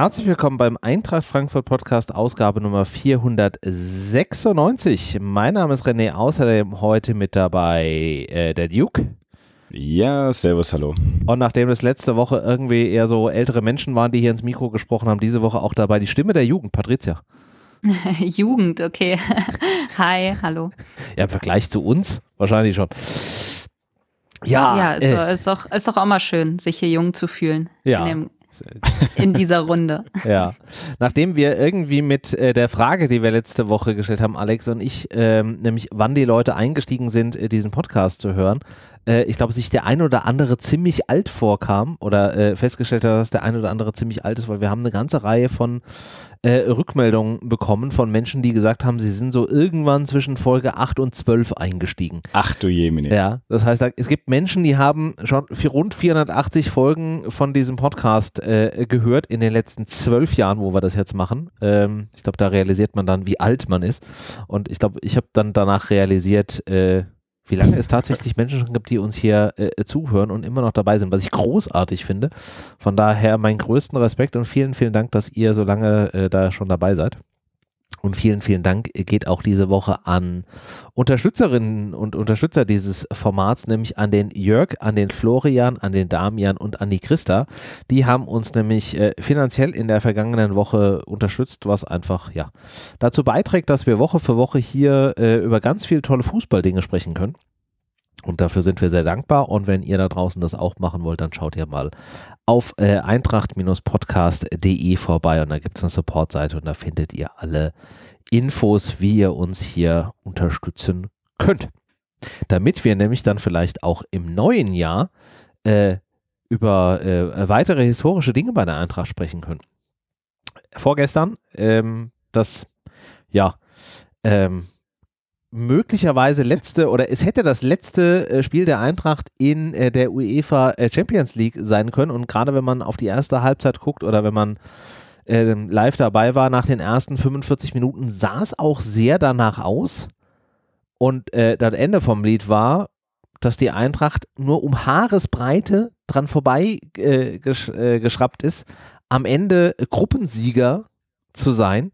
herzlich willkommen beim Eintracht Frankfurt Podcast, Ausgabe Nummer 496. Mein Name ist René, außerdem heute mit dabei äh, der Duke. Ja, servus, hallo. Und nachdem das letzte Woche irgendwie eher so ältere Menschen waren, die hier ins Mikro gesprochen haben, diese Woche auch dabei die Stimme der Jugend, Patricia. Jugend, okay. Hi, hallo. Ja, im Vergleich zu uns wahrscheinlich schon. Ja, ja ist, äh, ist, doch, ist doch auch mal schön, sich hier jung zu fühlen. Ja. In, dem, in dieser Runde. Ja. Nachdem wir irgendwie mit äh, der Frage, die wir letzte Woche gestellt haben, Alex und ich, ähm, nämlich wann die Leute eingestiegen sind, äh, diesen Podcast zu hören, äh, ich glaube, sich der ein oder andere ziemlich alt vorkam oder äh, festgestellt hat, dass der ein oder andere ziemlich alt ist, weil wir haben eine ganze Reihe von äh, Rückmeldungen bekommen von Menschen, die gesagt haben, sie sind so irgendwann zwischen Folge 8 und 12 eingestiegen. Ach du Jemine. Ja, das heißt, es gibt Menschen, die haben schon für rund 480 Folgen von diesem Podcast äh, gehört in den letzten zwölf Jahren, wo wir das jetzt machen. Ähm, ich glaube, da realisiert man dann, wie alt man ist. Und ich glaube, ich habe dann danach realisiert, äh, wie lange es tatsächlich Menschen schon gibt, die uns hier äh, zuhören und immer noch dabei sind, was ich großartig finde. Von daher meinen größten Respekt und vielen, vielen Dank, dass ihr so lange äh, da schon dabei seid. Und vielen, vielen Dank geht auch diese Woche an Unterstützerinnen und Unterstützer dieses Formats, nämlich an den Jörg, an den Florian, an den Damian und an die Christa. Die haben uns nämlich äh, finanziell in der vergangenen Woche unterstützt, was einfach ja dazu beiträgt, dass wir Woche für Woche hier äh, über ganz viele tolle Fußballdinge sprechen können. Und dafür sind wir sehr dankbar. Und wenn ihr da draußen das auch machen wollt, dann schaut ihr mal auf äh, eintracht-podcast.de vorbei und da gibt es eine Supportseite und da findet ihr alle Infos, wie ihr uns hier unterstützen könnt. Damit wir nämlich dann vielleicht auch im neuen Jahr äh, über äh, weitere historische Dinge bei der Eintracht sprechen können. Vorgestern, ähm, das, ja, ähm, möglicherweise letzte oder es hätte das letzte äh, Spiel der Eintracht in äh, der UEFA äh, Champions League sein können. Und gerade wenn man auf die erste Halbzeit guckt oder wenn man ähm, live dabei war nach den ersten 45 Minuten sah es auch sehr danach aus. Und das Ende vom Lied war, dass die Eintracht nur um Haaresbreite dran vorbei gesch geschraubt ist, am Ende Gruppensieger zu sein,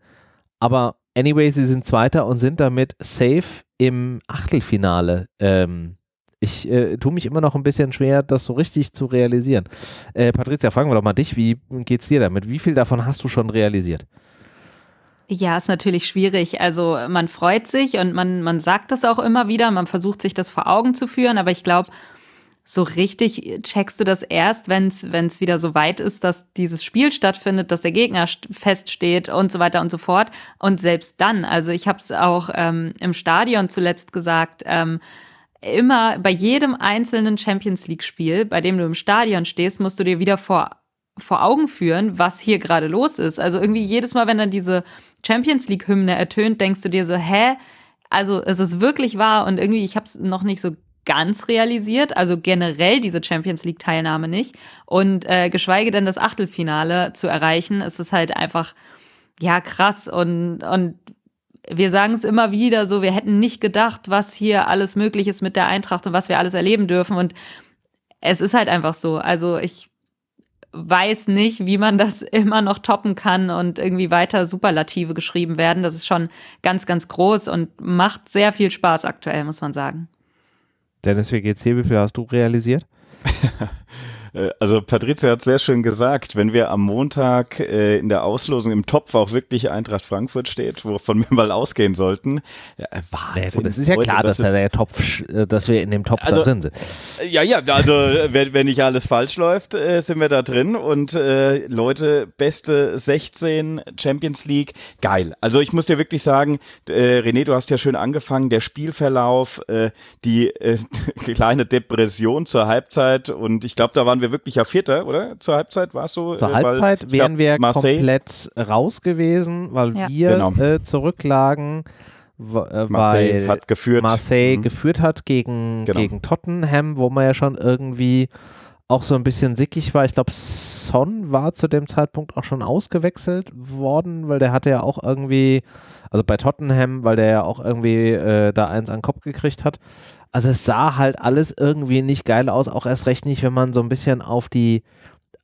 aber Anyway, sie sind Zweiter und sind damit safe im Achtelfinale. Ähm, ich äh, tue mich immer noch ein bisschen schwer, das so richtig zu realisieren. Äh, Patricia, fragen wir doch mal dich, wie geht's dir damit? Wie viel davon hast du schon realisiert? Ja, ist natürlich schwierig. Also man freut sich und man, man sagt das auch immer wieder, man versucht sich das vor Augen zu führen, aber ich glaube, so richtig checkst du das erst, wenn es wieder so weit ist, dass dieses Spiel stattfindet, dass der Gegner feststeht und so weiter und so fort. Und selbst dann, also ich habe es auch ähm, im Stadion zuletzt gesagt, ähm, immer bei jedem einzelnen Champions League-Spiel, bei dem du im Stadion stehst, musst du dir wieder vor, vor Augen führen, was hier gerade los ist. Also irgendwie jedes Mal, wenn dann diese Champions League-Hymne ertönt, denkst du dir so, hä? Also es ist wirklich wahr und irgendwie, ich habe es noch nicht so ganz realisiert, also generell diese Champions League-Teilnahme nicht. Und äh, geschweige denn das Achtelfinale zu erreichen, ist es halt einfach, ja, krass. Und, und wir sagen es immer wieder so, wir hätten nicht gedacht, was hier alles möglich ist mit der Eintracht und was wir alles erleben dürfen. Und es ist halt einfach so. Also ich weiß nicht, wie man das immer noch toppen kann und irgendwie weiter Superlative geschrieben werden. Das ist schon ganz, ganz groß und macht sehr viel Spaß aktuell, muss man sagen. Dennis, wie geht's dir? Wie viel hast du realisiert? Äh, also Patricia hat sehr schön gesagt, wenn wir am Montag äh, in der Auslosung im Topf auch wirklich Eintracht Frankfurt steht, wovon wir mal ausgehen sollten. Ja, äh, Wahnsinn. Ja, das ist ja klar, dass da der Topf, äh, dass wir in dem Topf also, da drin sind. Ja, ja, also wenn, wenn nicht alles falsch läuft, äh, sind wir da drin und äh, Leute, beste 16 Champions League, geil. Also ich muss dir wirklich sagen, René, du hast ja schön angefangen, der Spielverlauf, die kleine Depression zur Halbzeit und ich glaube, da waren wir wir wirklich ja Vierter, oder? Zur Halbzeit war es so? Zur äh, Halbzeit weil, wären wir Marseille, komplett raus gewesen, weil ja. wir genau. äh, zurücklagen. Äh, Marseille hat geführt. Marseille mhm. geführt hat gegen, genau. gegen Tottenham, wo man ja schon irgendwie auch so ein bisschen sickig war. Ich glaube, Son war zu dem Zeitpunkt auch schon ausgewechselt worden, weil der hatte ja auch irgendwie, also bei Tottenham, weil der ja auch irgendwie äh, da eins an den Kopf gekriegt hat. Also es sah halt alles irgendwie nicht geil aus, auch erst recht nicht, wenn man so ein bisschen auf die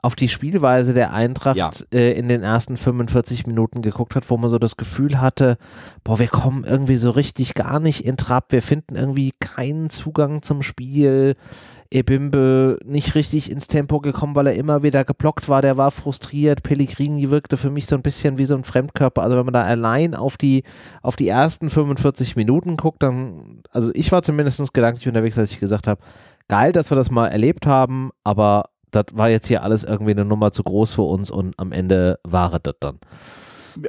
auf die Spielweise der Eintracht ja. äh, in den ersten 45 Minuten geguckt hat, wo man so das Gefühl hatte, boah, wir kommen irgendwie so richtig gar nicht in Trab, wir finden irgendwie keinen Zugang zum Spiel. Ebimbe nicht richtig ins Tempo gekommen, weil er immer wieder geblockt war, der war frustriert. Pellegrini wirkte für mich so ein bisschen wie so ein Fremdkörper. Also wenn man da allein auf die, auf die ersten 45 Minuten guckt, dann, also ich war zumindest gedanklich unterwegs, als ich gesagt habe, geil, dass wir das mal erlebt haben, aber das war jetzt hier alles irgendwie eine Nummer zu groß für uns und am Ende war das dann.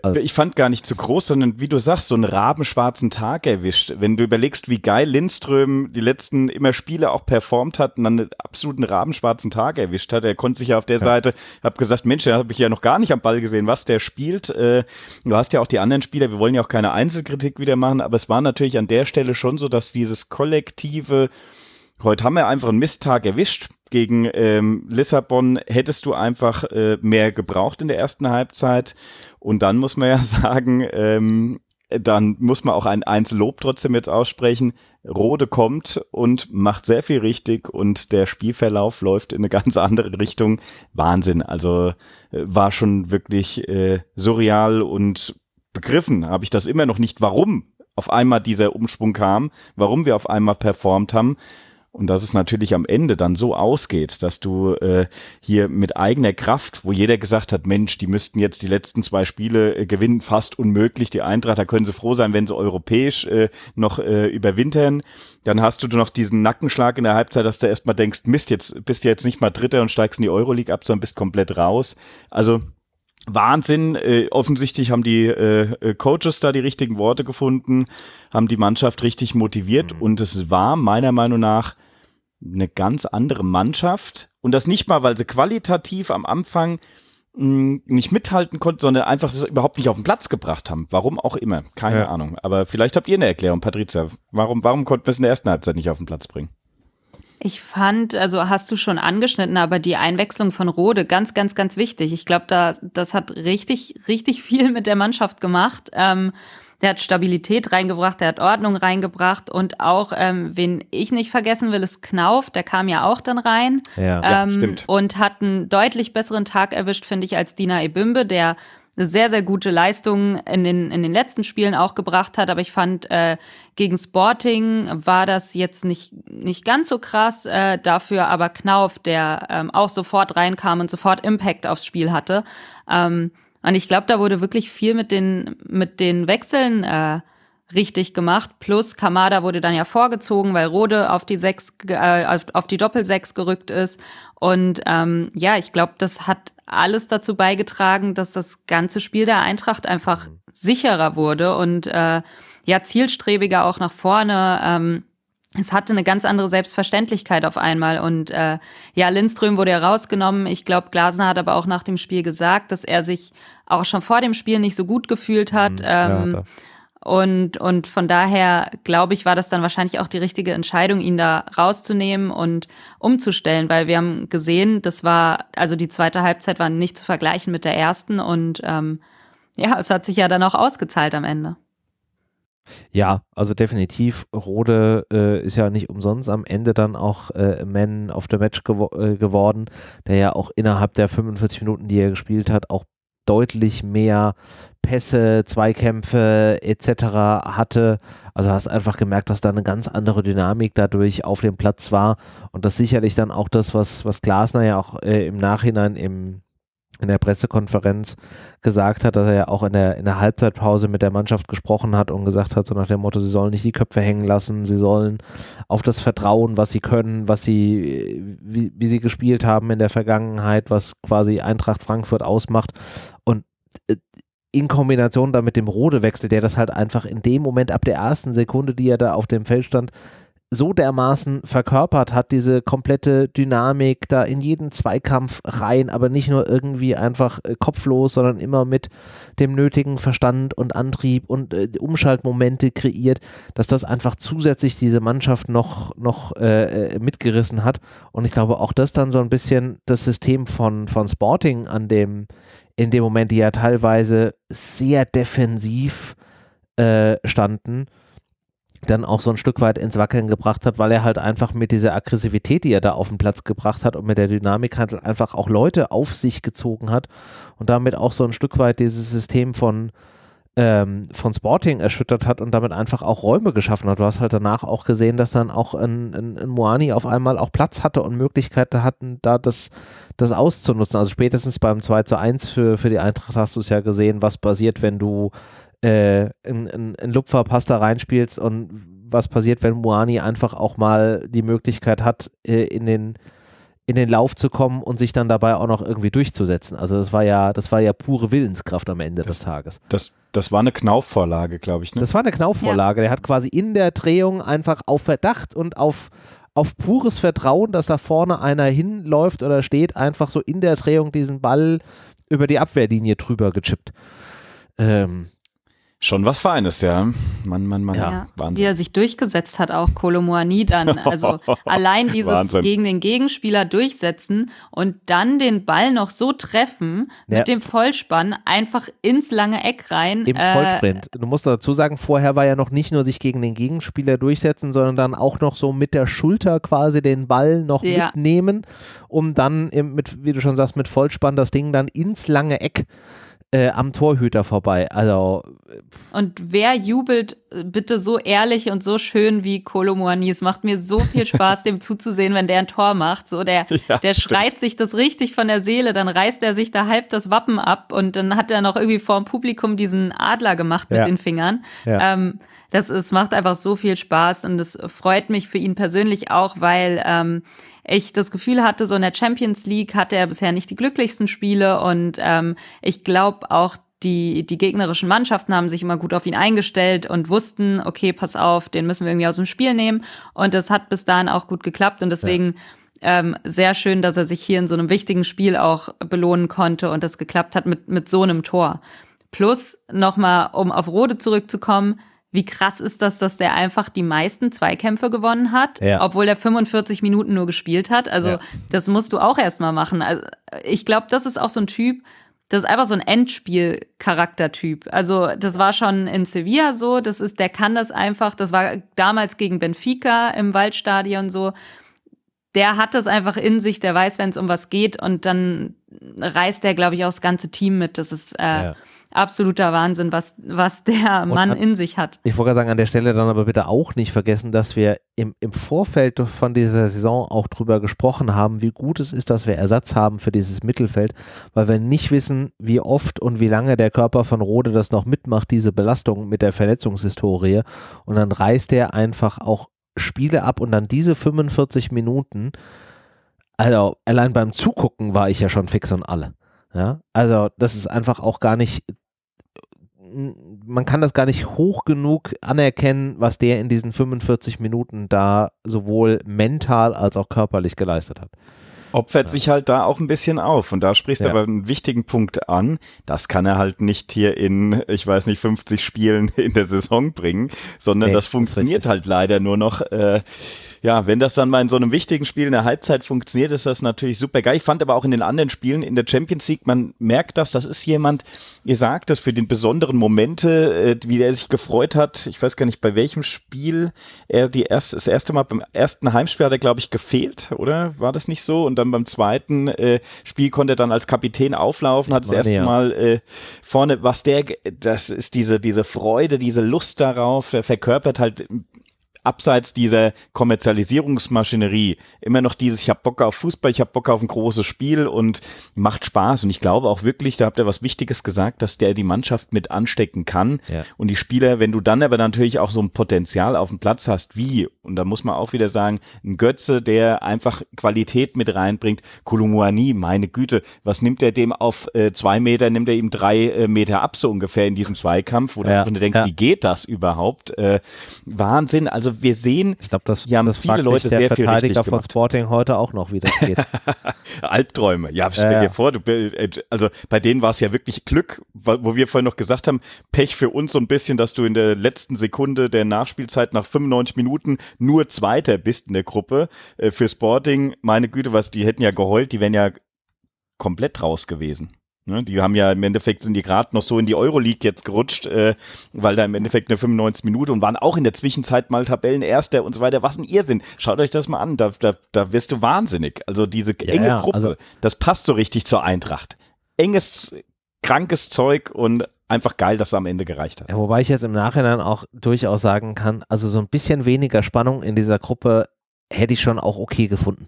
Also ich fand gar nicht zu groß, sondern wie du sagst, so einen rabenschwarzen Tag erwischt. Wenn du überlegst, wie geil Lindström die letzten immer Spiele auch performt hat und dann einen absoluten rabenschwarzen Tag erwischt hat. Er konnte sich ja auf der ja. Seite, hab gesagt, Mensch, da habe ich ja noch gar nicht am Ball gesehen, was der spielt. Äh, du hast ja auch die anderen Spieler, wir wollen ja auch keine Einzelkritik wieder machen, aber es war natürlich an der Stelle schon so, dass dieses kollektive Heute haben wir einfach einen Misttag erwischt. Gegen ähm, Lissabon hättest du einfach äh, mehr gebraucht in der ersten Halbzeit. Und dann muss man ja sagen, ähm, dann muss man auch ein Einzellob trotzdem jetzt aussprechen. Rode kommt und macht sehr viel richtig und der Spielverlauf läuft in eine ganz andere Richtung. Wahnsinn. Also äh, war schon wirklich äh, surreal und begriffen habe ich das immer noch nicht, warum auf einmal dieser Umschwung kam, warum wir auf einmal performt haben. Und dass es natürlich am Ende dann so ausgeht, dass du äh, hier mit eigener Kraft, wo jeder gesagt hat, Mensch, die müssten jetzt die letzten zwei Spiele äh, gewinnen, fast unmöglich. Die Eintracht, da können sie froh sein, wenn sie europäisch äh, noch äh, überwintern. Dann hast du noch diesen Nackenschlag in der Halbzeit, dass du erstmal denkst, Mist, jetzt bist du jetzt nicht mal Dritter und steigst in die Euroleague ab, sondern bist komplett raus. Also Wahnsinn. Äh, offensichtlich haben die äh, äh, Coaches da die richtigen Worte gefunden, haben die Mannschaft richtig motiviert mhm. und es war meiner Meinung nach eine ganz andere Mannschaft. Und das nicht mal, weil sie qualitativ am Anfang mh, hm, nicht mithalten konnten, sondern einfach das überhaupt nicht auf den Platz gebracht haben. Warum auch immer. Keine ja. Ahnung. Aber vielleicht habt ihr eine Erklärung, Patricia. Warum, warum konnten wir es in der ersten Halbzeit nicht auf den Platz bringen? Ich fand, also hast du schon angeschnitten, aber die Einwechslung von Rode ganz, ganz, ganz wichtig. Ich glaube, da, das hat richtig, richtig viel mit der Mannschaft gemacht. Ähm, der hat Stabilität reingebracht, der hat Ordnung reingebracht und auch, ähm, wen ich nicht vergessen will, ist Knauf, der kam ja auch dann rein ja, ähm, ja, stimmt. und hat einen deutlich besseren Tag erwischt, finde ich, als Dina Ebimbe, der eine sehr, sehr gute Leistung in den, in den letzten Spielen auch gebracht hat. Aber ich fand, äh, gegen Sporting war das jetzt nicht, nicht ganz so krass. Äh, dafür aber Knauf, der ähm, auch sofort reinkam und sofort Impact aufs Spiel hatte. Ähm, und ich glaube, da wurde wirklich viel mit den, mit den Wechseln äh, richtig gemacht. Plus Kamada wurde dann ja vorgezogen, weil Rode auf die sechs, äh, auf die Doppelsechs gerückt ist. Und ähm, ja, ich glaube, das hat alles dazu beigetragen, dass das ganze Spiel der Eintracht einfach mhm. sicherer wurde und äh, ja, zielstrebiger auch nach vorne. Ähm, es hatte eine ganz andere Selbstverständlichkeit auf einmal. Und äh, ja, Lindström wurde ja rausgenommen. Ich glaube, Glasner hat aber auch nach dem Spiel gesagt, dass er sich auch schon vor dem Spiel nicht so gut gefühlt hat. Mhm, ähm, ja, und, und von daher, glaube ich, war das dann wahrscheinlich auch die richtige Entscheidung, ihn da rauszunehmen und umzustellen, weil wir haben gesehen, das war, also die zweite Halbzeit war nicht zu vergleichen mit der ersten und ähm, ja, es hat sich ja dann auch ausgezahlt am Ende. Ja, also definitiv. Rode äh, ist ja nicht umsonst am Ende dann auch äh, Man of the Match gewo äh, geworden, der ja auch innerhalb der 45 Minuten, die er gespielt hat, auch deutlich mehr Pässe, Zweikämpfe etc. hatte. Also hast einfach gemerkt, dass da eine ganz andere Dynamik dadurch auf dem Platz war und das sicherlich dann auch das, was, was Glasner ja auch äh, im Nachhinein im in der Pressekonferenz gesagt hat, dass er ja auch in der, in der Halbzeitpause mit der Mannschaft gesprochen hat und gesagt hat, so nach dem Motto, sie sollen nicht die Köpfe hängen lassen, sie sollen auf das Vertrauen, was sie können, was sie, wie, wie sie gespielt haben in der Vergangenheit, was quasi Eintracht Frankfurt ausmacht. Und äh, in Kombination dann mit dem Rodewechsel, der das halt einfach in dem Moment ab der ersten Sekunde, die er da auf dem Feld stand, so dermaßen verkörpert hat, diese komplette Dynamik da in jeden Zweikampf rein, aber nicht nur irgendwie einfach äh, kopflos, sondern immer mit dem nötigen Verstand und Antrieb und äh, Umschaltmomente kreiert, dass das einfach zusätzlich diese Mannschaft noch, noch äh, äh, mitgerissen hat. Und ich glaube auch das dann so ein bisschen das System von, von Sporting an dem, in dem Moment, die ja teilweise sehr defensiv äh, standen dann auch so ein Stück weit ins Wackeln gebracht hat, weil er halt einfach mit dieser Aggressivität, die er da auf den Platz gebracht hat und mit der Dynamik halt einfach auch Leute auf sich gezogen hat und damit auch so ein Stück weit dieses System von ähm, von Sporting erschüttert hat und damit einfach auch Räume geschaffen hat. Du hast halt danach auch gesehen, dass dann auch ein, ein, ein Moani auf einmal auch Platz hatte und Möglichkeiten hatten, da das, das auszunutzen. Also spätestens beim 2 zu 1 für, für die Eintracht hast du es ja gesehen, was passiert, wenn du äh, einen Lupferpass da reinspielst und was passiert, wenn Moani einfach auch mal die Möglichkeit hat, äh, in den in den Lauf zu kommen und sich dann dabei auch noch irgendwie durchzusetzen. Also das war ja, das war ja pure Willenskraft am Ende das, des Tages. Das, das war eine Knaufvorlage, glaube ich. Ne? Das war eine Knaufvorlage. Ja. Der hat quasi in der Drehung einfach auf Verdacht und auf, auf pures Vertrauen, dass da vorne einer hinläuft oder steht, einfach so in der Drehung diesen Ball über die Abwehrlinie drüber gechippt. Ähm, Schon was Feines, ja. Mann, Mann, Mann. Ja, Wahnsinn. Wie er sich durchgesetzt hat, auch Kolomoani dann. Also allein dieses Wahnsinn. gegen den Gegenspieler durchsetzen und dann den Ball noch so treffen ja. mit dem Vollspann einfach ins lange Eck rein. Im äh, Vollsprint. Du musst dazu sagen, vorher war ja noch nicht nur sich gegen den Gegenspieler durchsetzen, sondern dann auch noch so mit der Schulter quasi den Ball noch ja. mitnehmen, um dann mit, wie du schon sagst, mit Vollspann das Ding dann ins lange Eck äh, am Torhüter vorbei. Also. Und wer jubelt äh, bitte so ehrlich und so schön wie Kolomoani? Es macht mir so viel Spaß, dem zuzusehen, wenn der ein Tor macht. So, der, ja, der schreit sich das richtig von der Seele, dann reißt er sich da halb das Wappen ab und dann hat er noch irgendwie vor dem Publikum diesen Adler gemacht mit ja. den Fingern. Ja. Ähm, das es macht einfach so viel Spaß und es freut mich für ihn persönlich auch, weil ähm, ich das Gefühl hatte, so in der Champions League hatte er bisher nicht die glücklichsten Spiele und ähm, ich glaube auch, die, die gegnerischen Mannschaften haben sich immer gut auf ihn eingestellt und wussten, okay, pass auf, den müssen wir irgendwie aus dem Spiel nehmen. Und das hat bis dahin auch gut geklappt und deswegen ja. ähm, sehr schön, dass er sich hier in so einem wichtigen Spiel auch belohnen konnte und das geklappt hat mit, mit so einem Tor. Plus nochmal, um auf Rode zurückzukommen, wie krass ist das, dass der einfach die meisten Zweikämpfe gewonnen hat, ja. obwohl er 45 Minuten nur gespielt hat? Also, ja. das musst du auch erstmal machen. Also, ich glaube, das ist auch so ein Typ, das ist einfach so ein Endspiel-Charaktertyp. Also, das war schon in Sevilla so, das ist, der kann das einfach, das war damals gegen Benfica im Waldstadion so. Der hat das einfach in sich, der weiß, wenn es um was geht und dann reißt er, glaube ich, auch das ganze Team mit. Das ist äh, ja absoluter Wahnsinn, was, was der Mann an, in sich hat. Ich wollte sagen, an der Stelle dann aber bitte auch nicht vergessen, dass wir im, im Vorfeld von dieser Saison auch drüber gesprochen haben, wie gut es ist, dass wir Ersatz haben für dieses Mittelfeld, weil wir nicht wissen, wie oft und wie lange der Körper von Rode das noch mitmacht, diese Belastung mit der Verletzungshistorie. Und dann reißt er einfach auch Spiele ab und dann diese 45 Minuten. Also allein beim Zugucken war ich ja schon fix und alle. Ja, also das ist einfach auch gar nicht man kann das gar nicht hoch genug anerkennen, was der in diesen 45 Minuten da sowohl mental als auch körperlich geleistet hat. Opfert ja. sich halt da auch ein bisschen auf. Und da sprichst du ja. aber einen wichtigen Punkt an. Das kann er halt nicht hier in, ich weiß nicht, 50 Spielen in der Saison bringen, sondern nee, das funktioniert das halt leider nur noch. Äh, ja, wenn das dann mal in so einem wichtigen Spiel in der Halbzeit funktioniert, ist das natürlich super geil. Ich fand aber auch in den anderen Spielen in der Champions League, man merkt das, das ist jemand, ihr sagt das für den besonderen Momente, äh, wie er sich gefreut hat. Ich weiß gar nicht, bei welchem Spiel er die erst, das erste Mal beim ersten Heimspiel hat er, glaube ich, gefehlt, oder? War das nicht so? Und dann beim zweiten äh, Spiel konnte er dann als Kapitän auflaufen, hat das erste ja. Mal äh, vorne, was der, das ist diese, diese Freude, diese Lust darauf, er verkörpert halt abseits dieser Kommerzialisierungsmaschinerie immer noch dieses, ich habe Bock auf Fußball, ich habe Bock auf ein großes Spiel und macht Spaß. Und ich glaube auch wirklich, da habt ihr was Wichtiges gesagt, dass der die Mannschaft mit anstecken kann. Ja. Und die Spieler, wenn du dann aber natürlich auch so ein Potenzial auf dem Platz hast, wie, und da muss man auch wieder sagen, ein Götze, der einfach Qualität mit reinbringt, Kolumuani, meine Güte, was nimmt er dem auf äh, zwei Meter, nimmt er ihm drei äh, Meter ab, so ungefähr in diesem Zweikampf, wo ja. du denkst, ja. wie geht das überhaupt? Äh, Wahnsinn. Also wir sehen, ich glaube, das, ja, das viele Leute der sehr Verteidiger von Sporting heute auch noch, wie das geht. Albträume. Ja, stell dir ja. vor, du, äh, also bei denen war es ja wirklich Glück, wo wir vorhin noch gesagt haben, Pech für uns so ein bisschen, dass du in der letzten Sekunde der Nachspielzeit nach 95 Minuten nur Zweiter bist in der Gruppe. Äh, für Sporting, meine Güte, was, die hätten ja geheult, die wären ja komplett raus gewesen. Ne, die haben ja im Endeffekt sind die gerade noch so in die Euroleague jetzt gerutscht, äh, weil da im Endeffekt eine 95 Minute und waren auch in der Zwischenzeit mal Tabellenerster und so weiter. Was ein Irrsinn. Schaut euch das mal an, da, da, da wirst du wahnsinnig. Also diese Ja, enge ja, Gruppe, also- das passt so richtig zur Eintracht. Enges, krankes Zeug und einfach geil, dass es am Ende gereicht hat. Ja, wobei ich jetzt im Nachhinein auch durchaus sagen kann, also so ein bisschen weniger Spannung in dieser Gruppe hätte ich schon auch okay gefunden.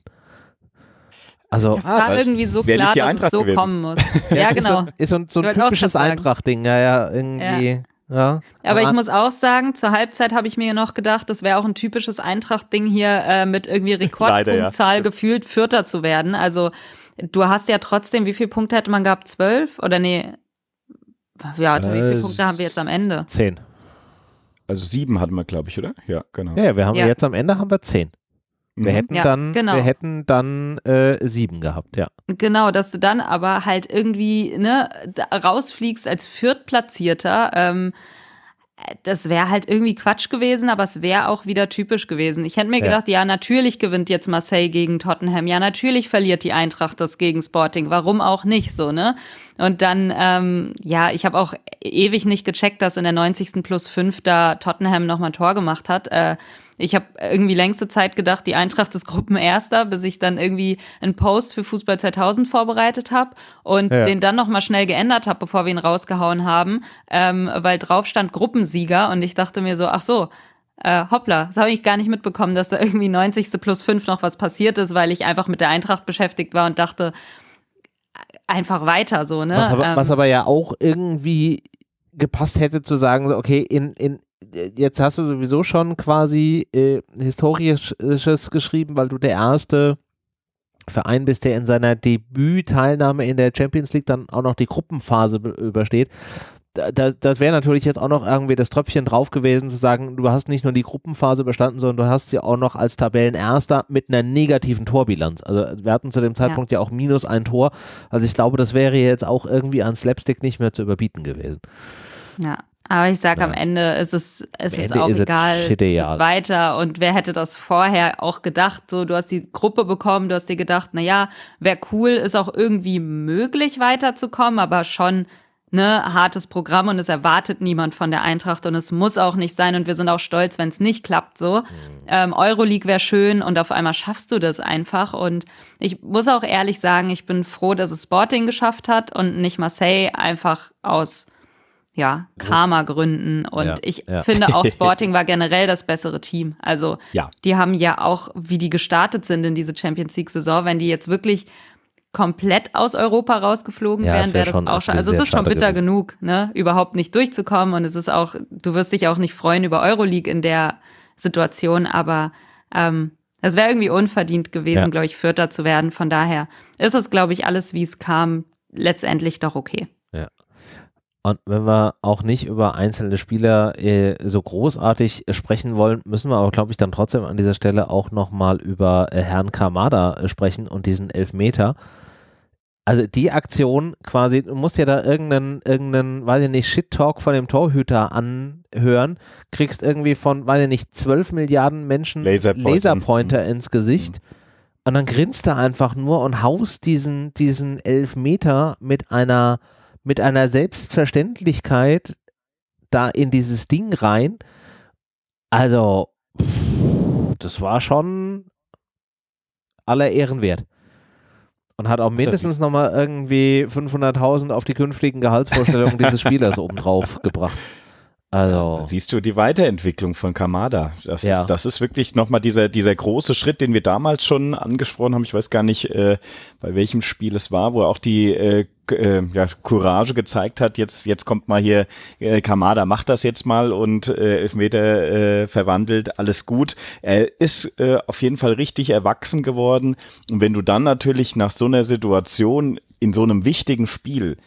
Also Es Ah, war weil irgendwie so klar, dass Eintracht es so gewesen. kommen muss. ja, es ist genau. so, ist so, ein- typisches. Eintracht-Ding, ja, ja, irgendwie. Ja. Aber ich muss auch sagen, zur Halbzeit habe ich mir noch gedacht, das wäre auch ein typisches Eintracht-Ding hier äh, mit irgendwie Rekordpunktzahl ja. gefühlt Vierter zu werden. Also du hast ja trotzdem, wie viele Punkte hätte man gehabt? Zwölf? Oder nee? Ja, wie viele Äh, Punkte haben wir jetzt am Ende? Zehn. Also sieben hatten wir, glaube ich, oder? Ja, genau. Ja, ja, wir haben Ja. jetzt am Ende haben wir zehn. Wir Mhm. hätten Ja, dann, genau. wir hätten dann äh, sieben gehabt, ja. Genau, dass du dann aber halt irgendwie ne, rausfliegst als Viertplatzierter. Ähm, das wäre halt irgendwie Quatsch gewesen, aber es wäre auch wieder typisch gewesen. Ich hätte mir Ja. gedacht, ja, natürlich gewinnt jetzt Marseille gegen Tottenham. Ja, natürlich verliert die Eintracht das gegen Sporting. Warum auch nicht so, ne? Und dann, ähm, ja, ich habe auch ewig nicht gecheckt, dass in der 90. plus 5 da Tottenham nochmal ein Tor gemacht hat. Äh, ich habe irgendwie längste Zeit gedacht, die Eintracht ist Gruppenerster, bis ich dann irgendwie einen Post für Fußball 2000 vorbereitet habe und Ja. den dann nochmal schnell geändert habe, bevor wir ihn rausgehauen haben, ähm, weil drauf stand Gruppensieger und ich dachte mir so, ach so, äh, hoppla, das habe ich gar nicht mitbekommen, dass da irgendwie 90. plus 5 noch was passiert ist, weil ich einfach mit der Eintracht beschäftigt war und dachte, einfach weiter so, ne? Was aber, Ähm, was aber ja auch irgendwie gepasst hätte zu sagen, so, okay, in, in, jetzt hast du sowieso schon quasi äh, Historisches geschrieben, weil du der erste Verein bist, der in seiner Debütteilnahme in der Champions League dann auch noch die Gruppenphase be- übersteht. Da, da, das wäre natürlich jetzt auch noch irgendwie das Tröpfchen drauf gewesen, zu sagen, du hast nicht nur die Gruppenphase bestanden, sondern du hast sie auch noch als Tabellenerster mit einer negativen Torbilanz. Also wir hatten zu dem Zeitpunkt ja, auch minus ein Tor. Also ich glaube, das wäre jetzt auch irgendwie an Slapstick nicht mehr zu überbieten gewesen. Ja, aber ich sage am Ja. Ende ist es, es ist Ende auch ist es egal, shit egal. ist weiter und wer hätte das vorher auch gedacht, so du hast die Gruppe bekommen, du hast dir gedacht, na ja, wäre cool, ist auch irgendwie möglich weiterzukommen, aber schon ne, hartes Programm und es erwartet niemand von der Eintracht und es muss auch nicht sein und wir sind auch stolz, wenn es nicht klappt so. Ähm, Euroleague wäre schön und auf einmal schaffst du das einfach und ich muss auch ehrlich sagen, ich bin froh, dass es Sporting geschafft hat und nicht Marseille einfach aus ja, Karma-Gründen. Und Ja, ich ja. finde auch Sporting war generell das bessere Team. Also Ja. die haben ja auch, wie die gestartet sind in diese Champions League-Saison, wenn die jetzt wirklich komplett aus Europa rausgeflogen Ja, wären, wär wäre das schon auch schon. Also es ist schon bitter gewesen. genug, ne, überhaupt nicht durchzukommen. Und es ist auch, du wirst dich auch nicht freuen über Euroleague in der Situation, aber ähm, es wäre irgendwie unverdient gewesen, Ja. glaube ich, Vierter zu werden. Von daher ist es, glaube ich, alles, wie es kam, letztendlich doch okay. Und wenn wir auch nicht über einzelne Spieler äh, so großartig sprechen wollen, müssen wir aber, glaube ich, dann trotzdem an dieser Stelle auch nochmal über äh, Herrn Kamada äh, sprechen und diesen Elfmeter. Also die Aktion quasi, du musst ja da irgendeinen, irgendeinen, weiß ich nicht, Shit-Talk von dem Torhüter anhören, kriegst irgendwie von, weiß ich nicht, 12 Milliarden Menschen Laserpointer. Laserpointer ins Gesicht und dann grinst er einfach nur und haust diesen, diesen Elfmeter mit einer mit einer Selbstverständlichkeit da in dieses Ding rein. Also, das war schon aller Ehren wert. Und hat auch mindestens nochmal irgendwie 500.000 auf die künftigen Gehaltsvorstellungen dieses Spielers obendrauf gebracht. Also, Da siehst du die Weiterentwicklung von Kamada. Das, Ja. ist, das ist wirklich nochmal dieser, dieser große Schritt, den wir damals schon angesprochen haben. Ich weiß gar nicht, äh, bei welchem Spiel es war, wo er auch die äh, äh, ja, Courage gezeigt hat. Jetzt, jetzt kommt mal hier, äh, Kamada macht das jetzt mal und äh, Elfmeter äh, verwandelt, alles gut. Er ist äh, auf jeden Fall richtig erwachsen geworden. Und wenn du dann natürlich nach so einer Situation in so einem wichtigen Spiel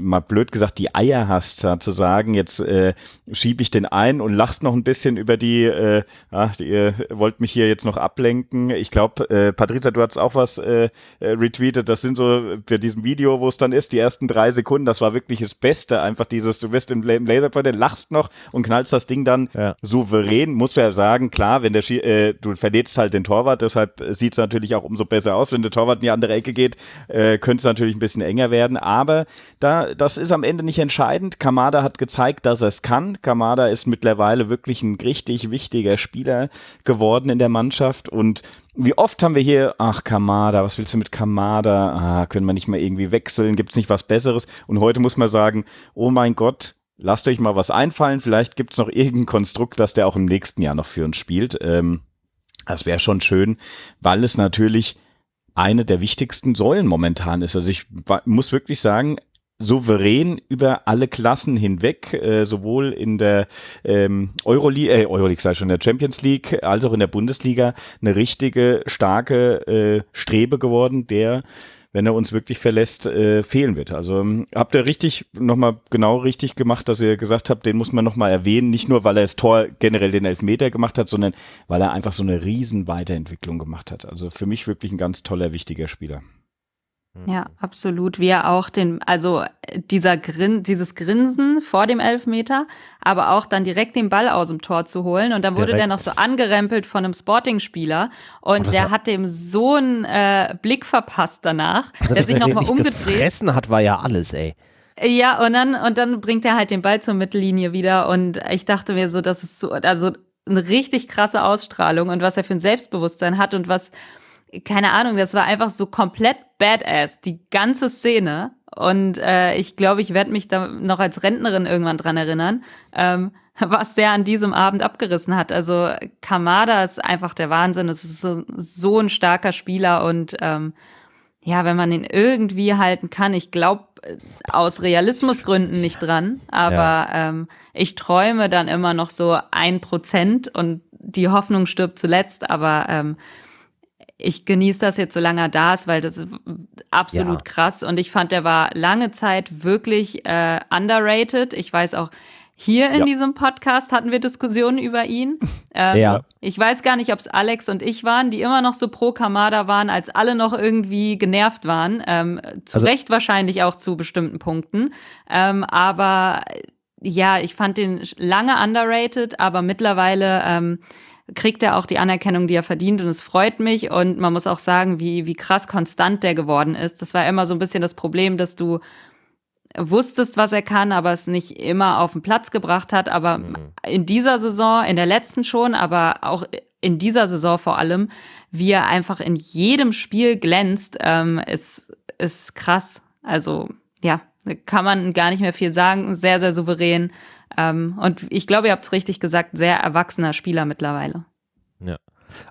mal blöd gesagt, die Eier hast, da zu sagen, jetzt äh, schiebe ich den ein und lachst noch ein bisschen über die, äh, ach, ihr wollt mich hier jetzt noch ablenken. Ich glaube, äh, Patrizia, du hast auch was äh, äh, retweetet, das sind so für diesem Video, wo es dann ist, die ersten drei Sekunden, das war wirklich das Beste, einfach dieses, du im, im Laserpointer, lachst noch und knallst das Ding dann ja. souverän, muss man ja sagen, klar, wenn der Schie äh, du verletzt halt den Torwart, deshalb sieht es natürlich auch umso besser aus, wenn der Torwart in die andere Ecke geht, äh, könnte es natürlich ein bisschen enger werden, aber da das ist am Ende nicht entscheidend. Kamada hat gezeigt, dass er es kann. Kamada ist mittlerweile wirklich ein richtig wichtiger Spieler geworden in der Mannschaft und wie oft haben wir hier, ach Kamada, was willst du mit Kamada? Ah, können wir nicht mal irgendwie wechseln? Gibt es nicht was Besseres? Und heute muss man sagen, oh mein Gott, lasst euch mal was einfallen. Vielleicht gibt es noch irgendein Konstrukt, das der auch im nächsten Jahr noch für uns spielt. Ähm, das wäre schon schön, weil es natürlich eine der wichtigsten Säulen momentan ist. Also ich muss wirklich sagen, souverän über alle Klassen hinweg, äh, sowohl in der ähm, Euroleague, äh, Euroleague sei schon, in der Champions League, als auch in der Bundesliga eine richtige, starke äh, Strebe geworden, der wenn er uns wirklich verlässt, äh, fehlen wird. Also ähm, habt ihr richtig, nochmal genau richtig gemacht, dass ihr gesagt habt, den muss man nochmal erwähnen, nicht nur, weil er das Tor generell den Elfmeter gemacht hat, sondern weil er einfach so eine riesen Weiterentwicklung gemacht hat. Also für mich wirklich ein ganz toller, wichtiger Spieler. Ja, absolut. Wie er auch den, also dieser Grin, dieses Grinsen vor dem Elfmeter, aber auch dann direkt den Ball aus dem Tor zu holen. Und dann wurde direkt. der noch so angerempelt von einem Sporting-Spieler. Und oh, der hat dem so einen äh, Blick verpasst danach, also, der sich nochmal umgedreht. Gefressen hat, war ja alles, ey. Ja, und dann, und dann bringt er halt den Ball zur Mittellinie wieder. Und ich dachte mir so, das ist so, also eine richtig krasse Ausstrahlung und was er für ein Selbstbewusstsein hat und was keine Ahnung, das war einfach so komplett badass, die ganze Szene. Und äh, ich glaube, ich werde mich da noch als Rentnerin irgendwann dran erinnern, ähm, was der an diesem Abend abgerissen hat. Also Kamada ist einfach der Wahnsinn. Es ist so, so ein starker Spieler und ähm, ja, wenn man ihn irgendwie halten kann, ich glaube aus Realismusgründen nicht dran, aber ja. ähm, ich träume dann immer noch so ein Prozent und die Hoffnung stirbt zuletzt, aber ähm, ich genieße das jetzt, solange er da ist, weil das ist absolut ja. krass. Und ich fand, der war lange Zeit wirklich äh, underrated. Ich weiß auch, hier in ja. diesem Podcast hatten wir Diskussionen über ihn. Ähm, ja. Ich weiß gar nicht, ob es Alex und ich waren, die immer noch so pro Kamada waren, als alle noch irgendwie genervt waren. Ähm, zu also, Recht wahrscheinlich auch zu bestimmten Punkten. Ähm, aber ja, ich fand den lange underrated, aber mittlerweile ähm, kriegt er auch die Anerkennung, die er verdient und es freut mich und man muss auch sagen, wie, wie krass konstant der geworden ist. Das war immer so ein bisschen das Problem, dass du wusstest, was er kann, aber es nicht immer auf den Platz gebracht hat. Aber mhm. in dieser Saison, in der letzten schon, aber auch in dieser Saison vor allem, wie er einfach in jedem Spiel glänzt, ähm, ist, ist krass. Also ja, kann man gar nicht mehr viel sagen. Sehr, sehr souverän. Ähm, und ich glaube, ihr habt es richtig gesagt, sehr erwachsener Spieler mittlerweile. Ja.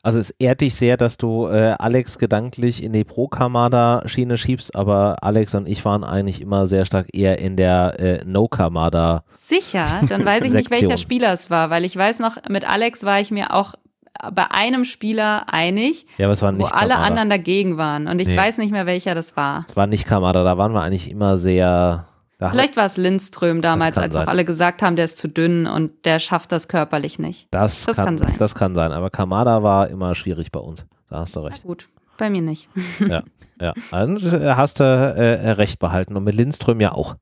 Also es ehrt dich sehr, dass du äh, Alex gedanklich in die Pro-Kamada-Schiene schiebst, aber Alex und ich waren eigentlich immer sehr stark eher in der äh, No-Kamada. Sicher, dann weiß ich nicht, welcher Spieler es war, weil ich weiß noch, mit Alex war ich mir auch bei einem Spieler einig, ja, wo alle anderen dagegen waren. Und ich nee. weiß nicht mehr, welcher das war. Es war nicht Kamada, da waren wir eigentlich immer sehr da Vielleicht war es Lindström damals, als sein. auch alle gesagt haben, der ist zu dünn und der schafft das körperlich nicht. Das, das kann, kann, sein. Das kann sein. Aber Kamada war immer schwierig bei uns. Da hast du recht. Na gut, bei mir nicht. ja, ja. Also hast du äh, recht behalten und mit Lindström ja auch.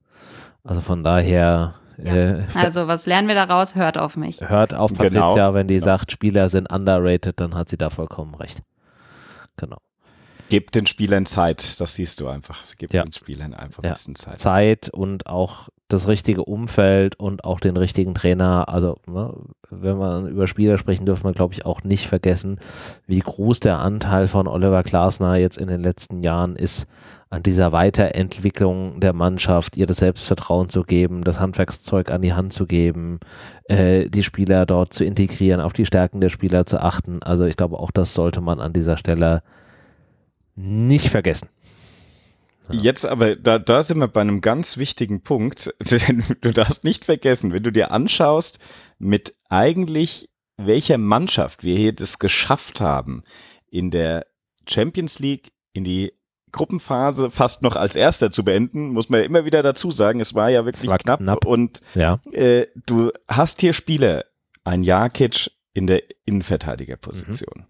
Also von daher. Ja. Äh, also was lernen wir daraus? Hört auf mich. Hört auf Patricia, genau. wenn die genau. sagt, Spieler sind underrated, dann hat sie da vollkommen recht. Genau. Gebt den Spielern Zeit, das siehst du einfach. Gebt ja. den Spielern einfach ein bisschen Zeit. Zeit und auch das richtige Umfeld und auch den richtigen Trainer. Also, ne, wenn wir über Spieler sprechen, dürfen wir, glaube ich, auch nicht vergessen, wie groß der Anteil von Oliver Glasner jetzt in den letzten Jahren ist, an dieser Weiterentwicklung der Mannschaft, ihr das Selbstvertrauen zu geben, das Handwerkszeug an die Hand zu geben, äh, die Spieler dort zu integrieren, auf die Stärken der Spieler zu achten. Also ich glaube, auch das sollte man an dieser Stelle nicht vergessen. Ja. Jetzt aber, da, da sind wir bei einem ganz wichtigen Punkt. Du darfst nicht vergessen, wenn du dir anschaust, mit eigentlich welcher Mannschaft wir hier das geschafft haben, in der Champions League in die Gruppenphase fast noch als Erster zu beenden, muss man ja immer wieder dazu sagen. Es war ja wirklich war knapp, knapp, und ja. äh, du hast hier Spieler, ein Jakic in der Innenverteidigerposition, mhm.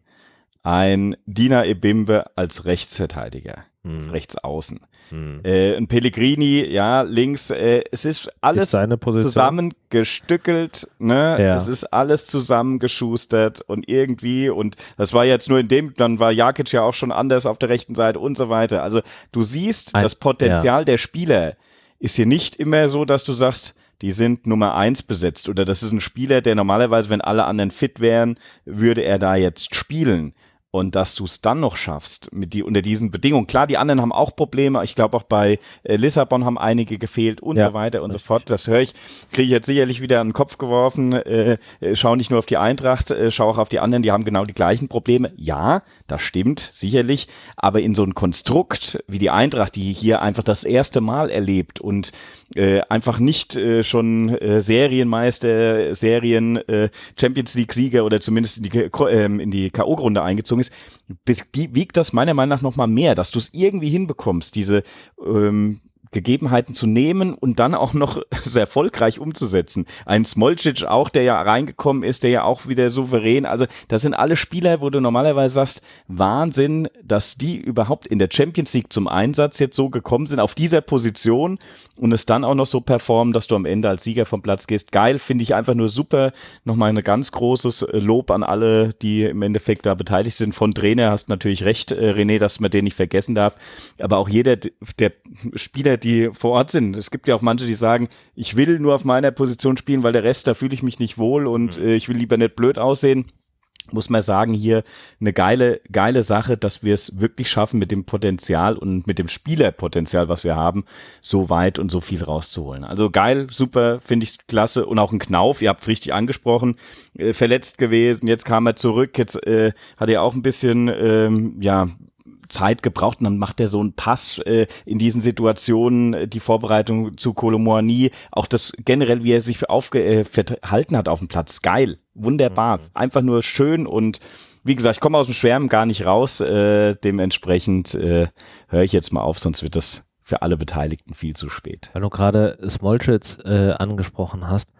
Ein Dina Ebimbe als Rechtsverteidiger, mhm. rechts außen. Mhm. Äh, ein Pellegrini, ja, links, äh, es ist alles ist zusammengestückelt, ne? Ja. Es ist alles zusammengeschustert und irgendwie, und das war jetzt nur in dem, dann war Jakic ja auch schon anders auf der rechten Seite und so weiter. Also du siehst, ein, das Potenzial ja. der Spieler ist hier nicht immer so, dass du sagst, die sind Nummer eins besetzt oder das ist ein Spieler, der normalerweise, wenn alle anderen fit wären, würde er da jetzt spielen. Und dass du es dann noch schaffst, mit die, unter diesen Bedingungen. Klar, die anderen haben auch Probleme. Ich glaube, auch bei äh, Lissabon haben einige gefehlt und ja, so weiter und so fort. Das höre ich, kriege ich jetzt sicherlich wieder an den Kopf geworfen. Äh, äh, schau nicht nur auf die Eintracht, äh, schau auch auf die anderen, die haben genau die gleichen Probleme. Ja, das stimmt, sicherlich. Aber in so ein Konstrukt wie die Eintracht, die hier einfach das erste Mal erlebt und äh, einfach nicht äh, schon äh, Serienmeister, Serien äh, Champions League Sieger oder zumindest in die, äh, in die K.O.-Runde eingezogen ist, wiegt das meiner Meinung nach nochmal mehr, dass du es irgendwie hinbekommst, diese ähm, Gegebenheiten zu nehmen und dann auch noch sehr erfolgreich umzusetzen. Ein Smolcic auch, der ja reingekommen ist, der ja auch wieder souverän. Also das sind alle Spieler, wo du normalerweise sagst, Wahnsinn, dass die überhaupt in der Champions League zum Einsatz jetzt so gekommen sind, auf dieser Position und es dann auch noch so performen, dass du am Ende als Sieger vom Platz gehst. Geil, finde ich einfach nur super. Nochmal ein ganz großes Lob an alle, die im Endeffekt da beteiligt sind. Von Trainer hast natürlich recht, äh, René, dass man den nicht vergessen darf. Aber auch jeder der Spieler, die vor Ort sind. Es gibt ja auch manche, die sagen, ich will nur auf meiner Position spielen, weil der Rest, da fühle ich mich nicht wohl und mhm. äh, ich will lieber nicht blöd aussehen muss man sagen, hier eine geile, geile Sache, dass wir es wirklich schaffen, mit dem Potenzial und mit dem Spielerpotenzial, was wir haben, so weit und so viel rauszuholen. Also geil, super, finde ich klasse. Und auch ein Knauf, ihr habt es richtig angesprochen, äh, verletzt gewesen, jetzt kam er zurück, jetzt äh, hat er auch ein bisschen, ähm, ja, Zeit gebraucht und dann macht er so einen Pass äh, in diesen Situationen, äh, die Vorbereitung zu Kolomoani, auch das generell, wie er sich aufgehalten äh, hat auf dem Platz, geil, wunderbar, mhm. einfach nur schön und wie gesagt, ich komme aus dem Schwärmen gar nicht raus, äh, dementsprechend äh, höre ich jetzt mal auf, sonst wird das für alle Beteiligten viel zu spät. Weil du gerade Smolchitz äh, angesprochen hast,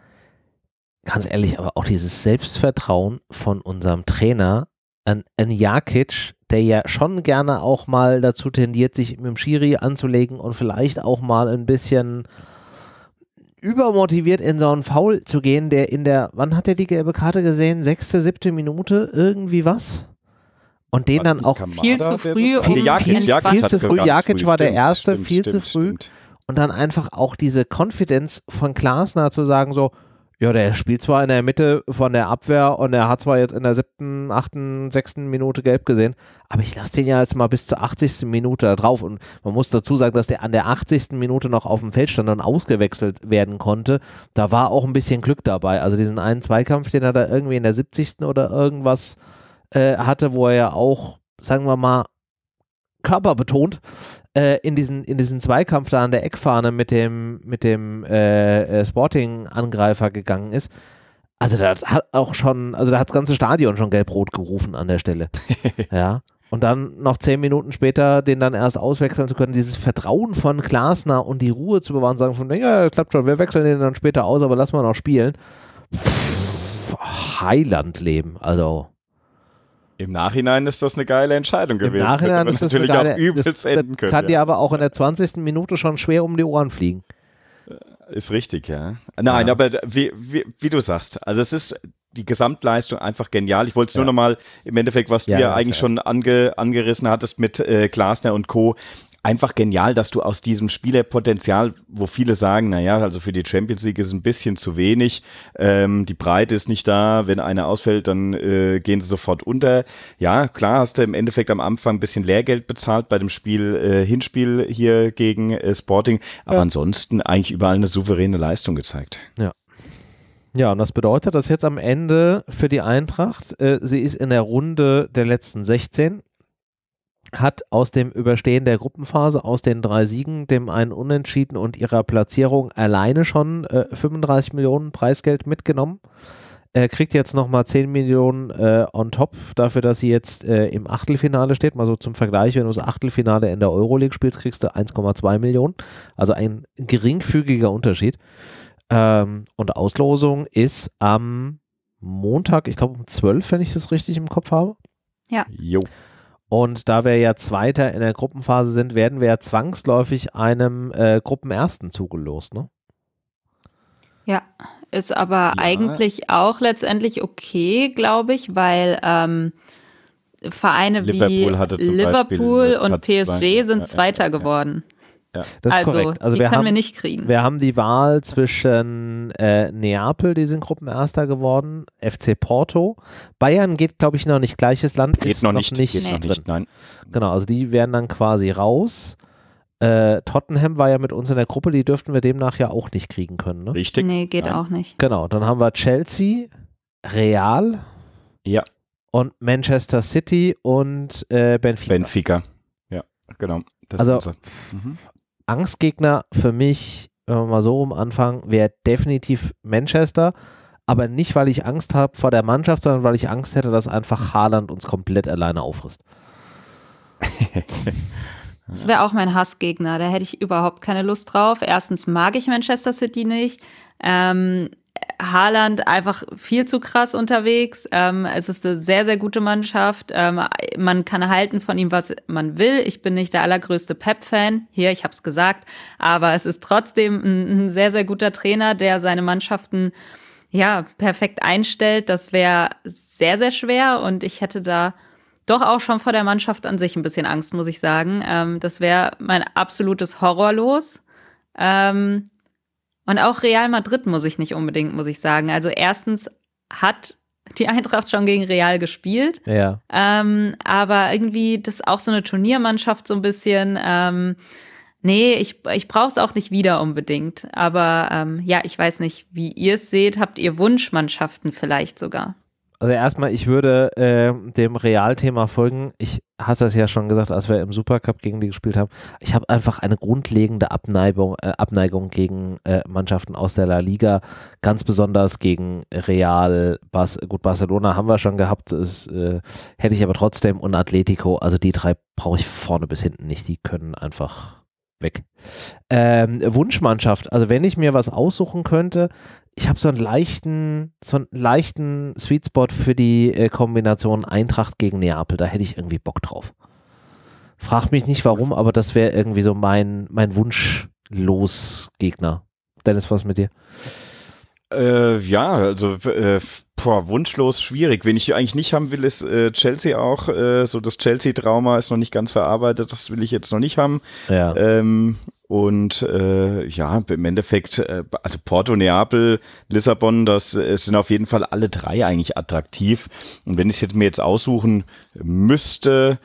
ganz ehrlich, aber auch dieses Selbstvertrauen von unserem Trainer an, an Jakic, der ja schon gerne auch mal dazu tendiert, sich mit dem Schiri anzulegen und vielleicht auch mal ein bisschen übermotiviert in so einen Foul zu gehen, der in der, wann hat er die gelbe Karte gesehen? Sechste, siebte Minute, irgendwie was? Und den dann auch viel zu früh. Viel, viel, viel, viel zu früh. Jakic war der Erste, stimmt, viel stimmt, zu früh. Stimmt. Und dann einfach auch diese Konfidenz von Klasner zu sagen, so, ja, der spielt zwar in der Mitte von der Abwehr und er hat zwar jetzt in der siebten, achten, sechsten Minute gelb gesehen, aber ich lasse den ja jetzt mal bis zur 80. Minute da drauf und man muss dazu sagen, dass der an der 80. Minute noch auf dem Feld stand und ausgewechselt werden konnte. Da war auch ein bisschen Glück dabei. Also diesen einen Zweikampf, den er da irgendwie in der 70. oder irgendwas äh, hatte, wo er ja auch, sagen wir mal, körperbetont äh, in, diesen, in diesen Zweikampf da an der Eckfahne mit dem, mit dem äh, äh Sporting-Angreifer gegangen ist. Also da hat auch schon, also da hat das ganze Stadion schon gelb-rot gerufen an der Stelle. ja. Und dann noch zehn Minuten später den dann erst auswechseln zu können, dieses Vertrauen von Glasner und die Ruhe zu bewahren, sagen von, ja, klappt schon, wir wechseln den dann später aus, aber lass mal noch spielen. Heilandleben, also. Im Nachhinein ist das eine geile Entscheidung gewesen. Im Nachhinein ist das natürlich eine geile, auch übelst das, enden können. Kann ja. dir aber auch in der 20. Minute schon schwer um die Ohren fliegen. Ist richtig, ja. Nein, ja. aber wie, wie, wie, du sagst, also es ist die Gesamtleistung einfach genial. Ich wollte es ja. nur nochmal im Endeffekt, was du ja, eigentlich schon ange, angerissen hattest mit äh, Glasner und Co einfach genial, dass du aus diesem Spielerpotenzial, wo viele sagen, naja, also für die Champions League ist es ein bisschen zu wenig, ähm, die Breite ist nicht da, wenn einer ausfällt, dann äh, gehen sie sofort unter. Ja, klar hast du im Endeffekt am Anfang ein bisschen Lehrgeld bezahlt bei dem Spiel, äh, Hinspiel hier gegen äh, Sporting, aber ja. ansonsten eigentlich überall eine souveräne Leistung gezeigt. Ja. Ja, und das bedeutet, dass jetzt am Ende für die Eintracht, äh, sie ist in der Runde der letzten 16, hat aus dem Überstehen der Gruppenphase, aus den drei Siegen, dem einen Unentschieden und ihrer Platzierung alleine schon äh, 35 Millionen Preisgeld mitgenommen. äh, kriegt jetzt nochmal 10 Millionen äh, on top dafür, dass sie jetzt äh, im Achtelfinale steht. Mal so zum Vergleich, wenn du das Achtelfinale in der Euroleague spielst, kriegst du 1,2 Millionen. Also ein geringfügiger Unterschied. Ähm, und Auslosung ist am Montag, ich glaube um 12, wenn ich das richtig im Kopf habe. Ja. Jo. Und da wir ja Zweiter in der Gruppenphase sind, werden wir ja zwangsläufig einem äh, Gruppenersten zugelost, ne? Ja, ist aber Ja. eigentlich auch letztendlich okay, glaube ich, weil ähm, Vereine Liverpool wie Liverpool und PSG zwei. sind Zweiter ja, ja. geworden. Das ist also, korrekt. Also die wir können haben, wir nicht kriegen. wir haben die Wahl zwischen äh, Neapel, die sind Gruppenerster geworden, FC Porto. Bayern geht, glaube ich, noch nicht. Gleiches Land Geht ist noch nicht, geht Nee. noch nicht, nein. Genau, also die werden dann quasi raus. Äh, Tottenham war ja mit uns in der Gruppe, die dürften wir demnach ja auch nicht kriegen können. Ne? Richtig. nee, geht Nein. auch nicht. Genau, dann haben wir Chelsea, Real Ja, und Manchester City und äh, Benfica. Benfica. Ja, genau. Das Also-. Mhm. Angstgegner für mich, wenn wir mal so rum anfangen, wäre definitiv Manchester. Aber nicht, weil ich Angst habe vor der Mannschaft, sondern weil ich Angst hätte, dass einfach Haaland uns komplett alleine auffrisst. Das wäre auch mein Hassgegner. Da hätte ich überhaupt keine Lust drauf. Erstens mag ich Manchester City nicht. Ähm, Haaland einfach viel zu krass unterwegs. Ähm, es ist eine sehr, sehr gute Mannschaft. Ähm, man kann halten von ihm, was man will. Ich bin nicht der allergrößte Pep-Fan. Hier, ich habe es gesagt. Aber es ist trotzdem ein, ein sehr, sehr guter Trainer, der seine Mannschaften ja perfekt einstellt. Das wäre sehr, sehr schwer. Und ich hätte da doch auch schon vor der Mannschaft an sich ein bisschen Angst, muss ich sagen. Ähm, das wäre mein absolutes Horrorlos. Ähm, und auch Real Madrid muss ich nicht unbedingt, muss ich sagen. Also erstens hat die Eintracht schon gegen Real gespielt, Ja. ähm, aber irgendwie das ist auch so eine Turniermannschaft so ein bisschen. Ähm, nee, ich, ich brauche es auch nicht wieder unbedingt. Aber ähm, ja, ich weiß nicht, wie ihr es seht. Habt ihr Wunschmannschaften vielleicht sogar? Also erstmal, ich würde äh, dem Realthema folgen. Ich hatte es ja schon gesagt, als wir im Supercup gegen die gespielt haben. Ich habe einfach eine grundlegende Abneigung, äh, Abneigung gegen äh, Mannschaften aus der La Liga, ganz besonders gegen Real. Bas gut, Barcelona haben wir schon gehabt, das, äh, hätte ich aber trotzdem und Atletico. Also die drei brauche ich vorne bis hinten nicht. Die können einfach weg. Ähm, Wunschmannschaft. Also wenn ich mir was aussuchen könnte, ich habe so einen leichten, so einen leichten Sweet Spot für die äh, Kombination Eintracht gegen Neapel. Da hätte ich irgendwie Bock drauf. Frag mich nicht warum, aber das wäre irgendwie so mein, mein Wunschlos-Gegner. Dennis, was mit dir? Äh, ja, also äh, boah, wunschlos schwierig. Wen ich eigentlich nicht haben will, ist äh, Chelsea auch. Äh, so das Chelsea-Trauma ist noch nicht ganz verarbeitet. Das will ich jetzt noch nicht haben. Ja. Ähm, und äh, ja, im Endeffekt, äh, also Porto, Neapel, Lissabon, das äh, sind auf jeden Fall alle drei eigentlich attraktiv. Und wenn ich es jetzt mir jetzt aussuchen müsste,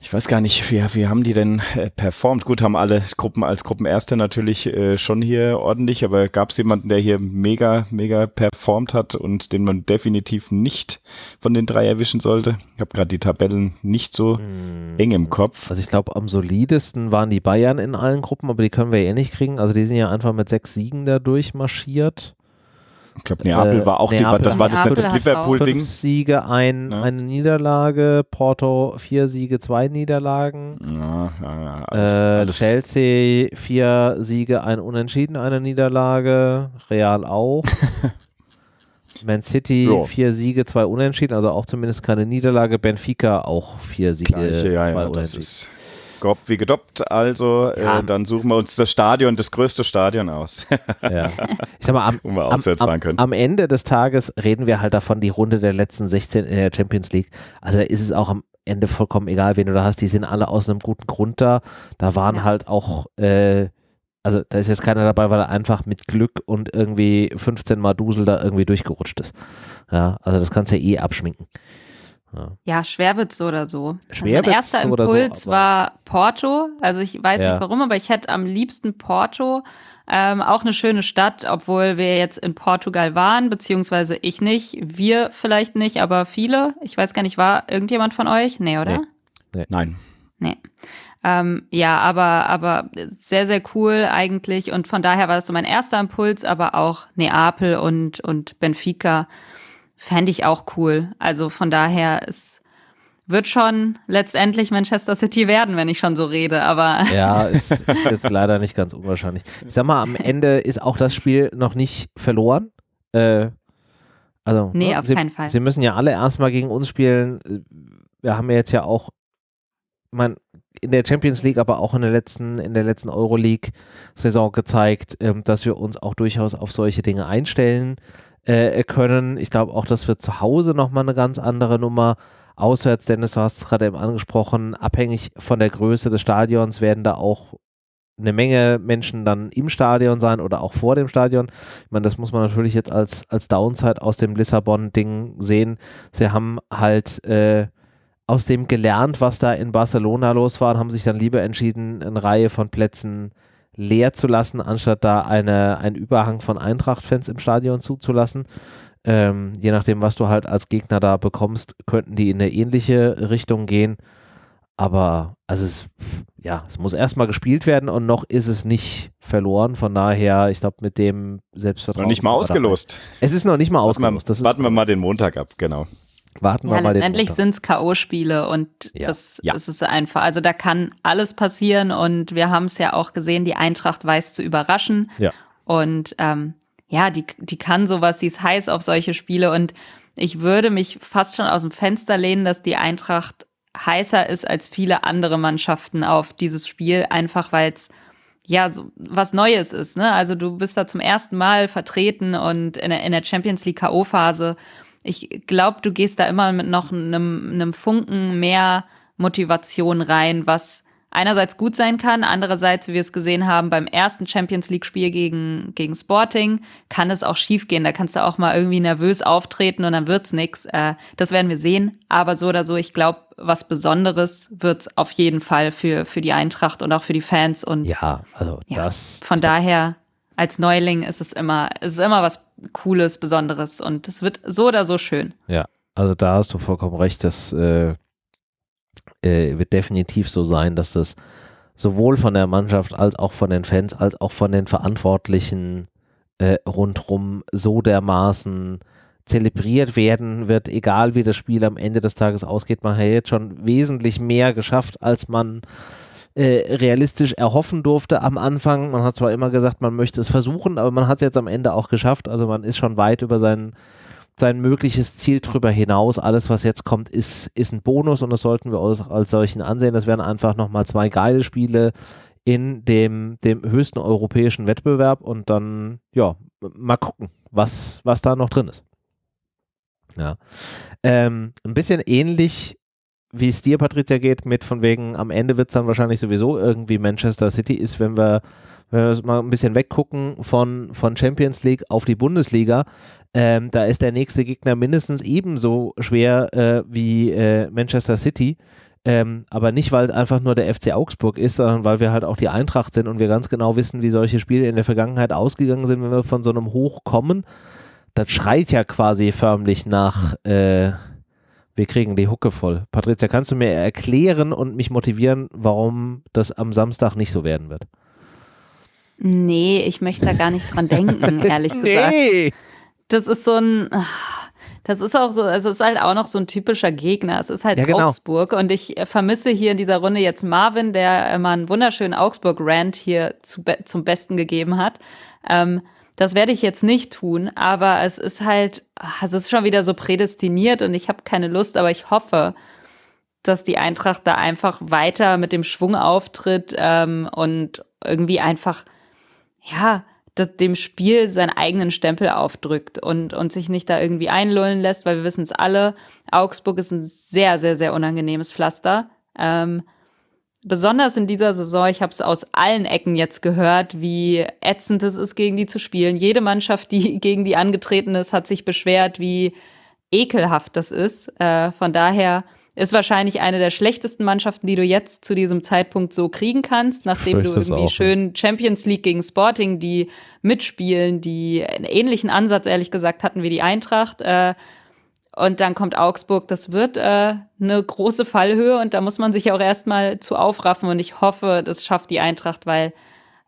ich weiß gar nicht, wie, wie haben die denn äh, performt? Gut, haben alle Gruppen als Gruppenerste natürlich äh, schon hier ordentlich, aber gab es jemanden, der hier mega, mega performt hat und den man definitiv nicht von den drei erwischen sollte? Ich habe gerade die Tabellen nicht so Hm. eng im Kopf. Also ich glaube, am solidesten waren die Bayern in allen Gruppen, aber die können wir eh nicht kriegen. Also die sind ja einfach mit sechs Siegen da durchmarschiert. Ich glaube, Neapel Äh, war auch Neapel die, das war das, Neapel das Liverpool-Ding. Siege, ein, Ja. eine Niederlage, Porto vier Siege, zwei Niederlagen. Ja, ja, ja, Äh, alles, alles. Chelsea vier Siege, ein Unentschieden, eine Niederlage. Real auch. Man City Ja. vier Siege, zwei Unentschieden, also auch zumindest keine Niederlage. Benfica auch vier Siege, Gleiche, zwei Unentschieden. Gob wie gedoppt. Also Ja. äh, dann suchen wir uns das Stadion, das größte Stadion aus, Ja. Ich sag mal, am, wir am, am, am Ende des Tages reden wir halt davon, die Runde der letzten 16 in der Champions League. Also da ist es auch am Ende vollkommen egal, wen du da hast. Die sind alle aus einem guten Grund da. Da waren Ja. halt auch, äh, also da ist jetzt keiner dabei, weil er einfach mit Glück und irgendwie 15 Mal Dusel da irgendwie durchgerutscht ist. Ja, also das kannst du ja eh abschminken. Ja. Ja, schwer wird's so oder so. Schwer mein wird's erster so oder so, Impuls aber- war Porto. Also ich weiß Ja. nicht warum, aber ich hätte am liebsten Porto. Ähm, auch eine schöne Stadt, obwohl wir jetzt in Portugal waren, beziehungsweise ich nicht, wir vielleicht nicht, aber viele. Ich weiß gar nicht, war irgendjemand von euch? Nee, oder? Nee. Nein. Nee. Ähm, ja, aber, aber sehr, sehr cool eigentlich. Und von daher war das so mein erster Impuls, aber auch Neapel und, und Benfica. Fände ich auch cool. Also von daher, es wird schon letztendlich Manchester City werden, wenn ich schon so rede, aber. Ja, ist, ist jetzt leider nicht ganz unwahrscheinlich. Ich sag mal, am Ende ist auch das Spiel noch nicht verloren. Äh, also, nee, ne, auf sie, keinen Fall. Sie müssen ja alle erstmal gegen uns spielen. Wir haben ja jetzt ja auch, man, in der Champions League, aber auch in der letzten, in der letzten Euroleague-Saison gezeigt, ähm, dass wir uns auch durchaus auf solche Dinge einstellen äh, können. Ich glaube auch, dass wir zu Hause nochmal eine ganz andere Nummer auswärts, Dennis, du hast es gerade eben angesprochen, abhängig von der Größe des Stadions werden da auch eine Menge Menschen dann im Stadion sein oder auch vor dem Stadion. Ich meine, das muss man natürlich jetzt als, als Downside aus dem Lissabon-Ding sehen. Sie haben halt äh, aus dem gelernt, was da in Barcelona los war und haben sich dann lieber entschieden, eine Reihe von Plätzen leer zu lassen, anstatt da eine, einen Überhang von Eintracht-Fans im Stadion zuzulassen. Ähm, je nachdem, was du halt als Gegner da bekommst, könnten die in eine ähnliche Richtung gehen. Aber also es, ja, es muss erstmal gespielt werden und noch ist es nicht verloren. Von daher, ich glaube, mit dem Selbstvertrauen. Noch nicht mal ausgelost. Es ist noch nicht mal ausgelost. Warten, wir, warten wir mal den Montag ab, genau. Warten ja, wir mal letztendlich sind es K.O.-Spiele und Ja. das, Ja. ist einfach. Also da kann alles passieren und wir haben es ja auch gesehen, die Eintracht weiß zu überraschen. Ja. Und ähm, ja, die, die kann sowas, sie ist heiß auf solche Spiele und ich würde mich fast schon aus dem Fenster lehnen, dass die Eintracht heißer ist als viele andere Mannschaften auf dieses Spiel, einfach weil es ja so was Neues ist. Ne? Also du bist da zum ersten Mal vertreten und in der, in der Champions League K.O.-Phase. Ich glaube, du gehst da immer mit noch einem, einem Funken mehr Motivation rein, was einerseits gut sein kann, andererseits, wie wir es gesehen haben, beim ersten Champions League-Spiel gegen, gegen Sporting kann es auch schiefgehen. Da kannst du auch mal irgendwie nervös auftreten und dann wird's nix. Äh, das werden wir sehen. Aber so oder so, ich glaube, was Besonderes wird's auf jeden Fall für, für die Eintracht und auch für die Fans. Und Ja, also ja, das. von daher, als Neuling ist es immer, es ist immer was Cooles, Besonderes und es wird so oder so schön. Ja, also da hast du vollkommen recht. Das äh, äh, wird definitiv so sein, dass das sowohl von der Mannschaft als auch von den Fans als auch von den Verantwortlichen äh, rundrum so dermaßen zelebriert werden wird, egal wie das Spiel am Ende des Tages ausgeht. Man hat jetzt schon wesentlich mehr geschafft, als man äh, realistisch erhoffen durfte am Anfang. Man hat zwar immer gesagt, man möchte es versuchen, aber man hat es jetzt am Ende auch geschafft. Also man ist schon weit über sein, sein mögliches Ziel drüber hinaus. Alles, was jetzt kommt, ist, ist ein Bonus und das sollten wir auch als solchen ansehen. Das wären einfach nochmal zwei geile Spiele in dem, dem höchsten europäischen Wettbewerb und dann, ja, mal gucken, was, was da noch drin ist. Ja. Ähm, ein bisschen ähnlich wie es dir, Patricia, geht, mit von wegen, am Ende wird es dann wahrscheinlich sowieso irgendwie Manchester City ist, wenn wir, wenn wir mal ein bisschen weggucken von, von Champions League auf die Bundesliga, ähm, da ist der nächste Gegner mindestens ebenso schwer äh, wie äh, Manchester City. Ähm, aber nicht, weil es einfach nur der FC Augsburg ist, sondern weil wir halt auch die Eintracht sind und wir ganz genau wissen, wie solche Spiele in der Vergangenheit ausgegangen sind, wenn wir von so einem Hoch kommen. Das schreit ja quasi förmlich nach, äh, wir kriegen die Hucke voll. Patricia, kannst du mir erklären und mich motivieren, warum das am Samstag nicht so werden wird? Nee, ich möchte da gar nicht dran denken, ehrlich gesagt. Nee! Das ist so ein, das ist auch so, also es ist halt auch noch so ein typischer Gegner. Es ist halt Ja, genau. Augsburg und ich äh, vermisse hier in dieser Runde jetzt Marvin, der immer einen wunderschönen Augsburg-Rant hier zu, be- zum Besten gegeben hat. Ähm, das werde ich jetzt nicht tun, aber es ist halt, ach, es ist schon wieder so prädestiniert und ich habe keine Lust, aber ich hoffe, dass die Eintracht da einfach weiter mit dem Schwung auftritt ähm, und irgendwie einfach, ja, dem Spiel seinen eigenen Stempel aufdrückt und, und sich nicht da irgendwie einlullen lässt, weil wir wissen es alle, Augsburg ist ein sehr, sehr, sehr unangenehmes Pflaster. Ähm, besonders in dieser Saison, ich habe es aus allen Ecken jetzt gehört, wie ätzend es ist, gegen die zu spielen. Jede Mannschaft, die gegen die angetreten ist, hat sich beschwert, wie ekelhaft das ist. Äh, von daher ist wahrscheinlich eine der schlechtesten Mannschaften, die du jetzt zu diesem Zeitpunkt so kriegen kannst, nachdem du irgendwie auch, schön Champions League gegen Sporting, die mitspielen, die einen ähnlichen Ansatz, ehrlich gesagt, hatten wie die Eintracht. Äh, und dann kommt Augsburg. Das wird äh, eine große Fallhöhe und da muss man sich auch erstmal zu aufraffen. Und ich hoffe, das schafft die Eintracht, weil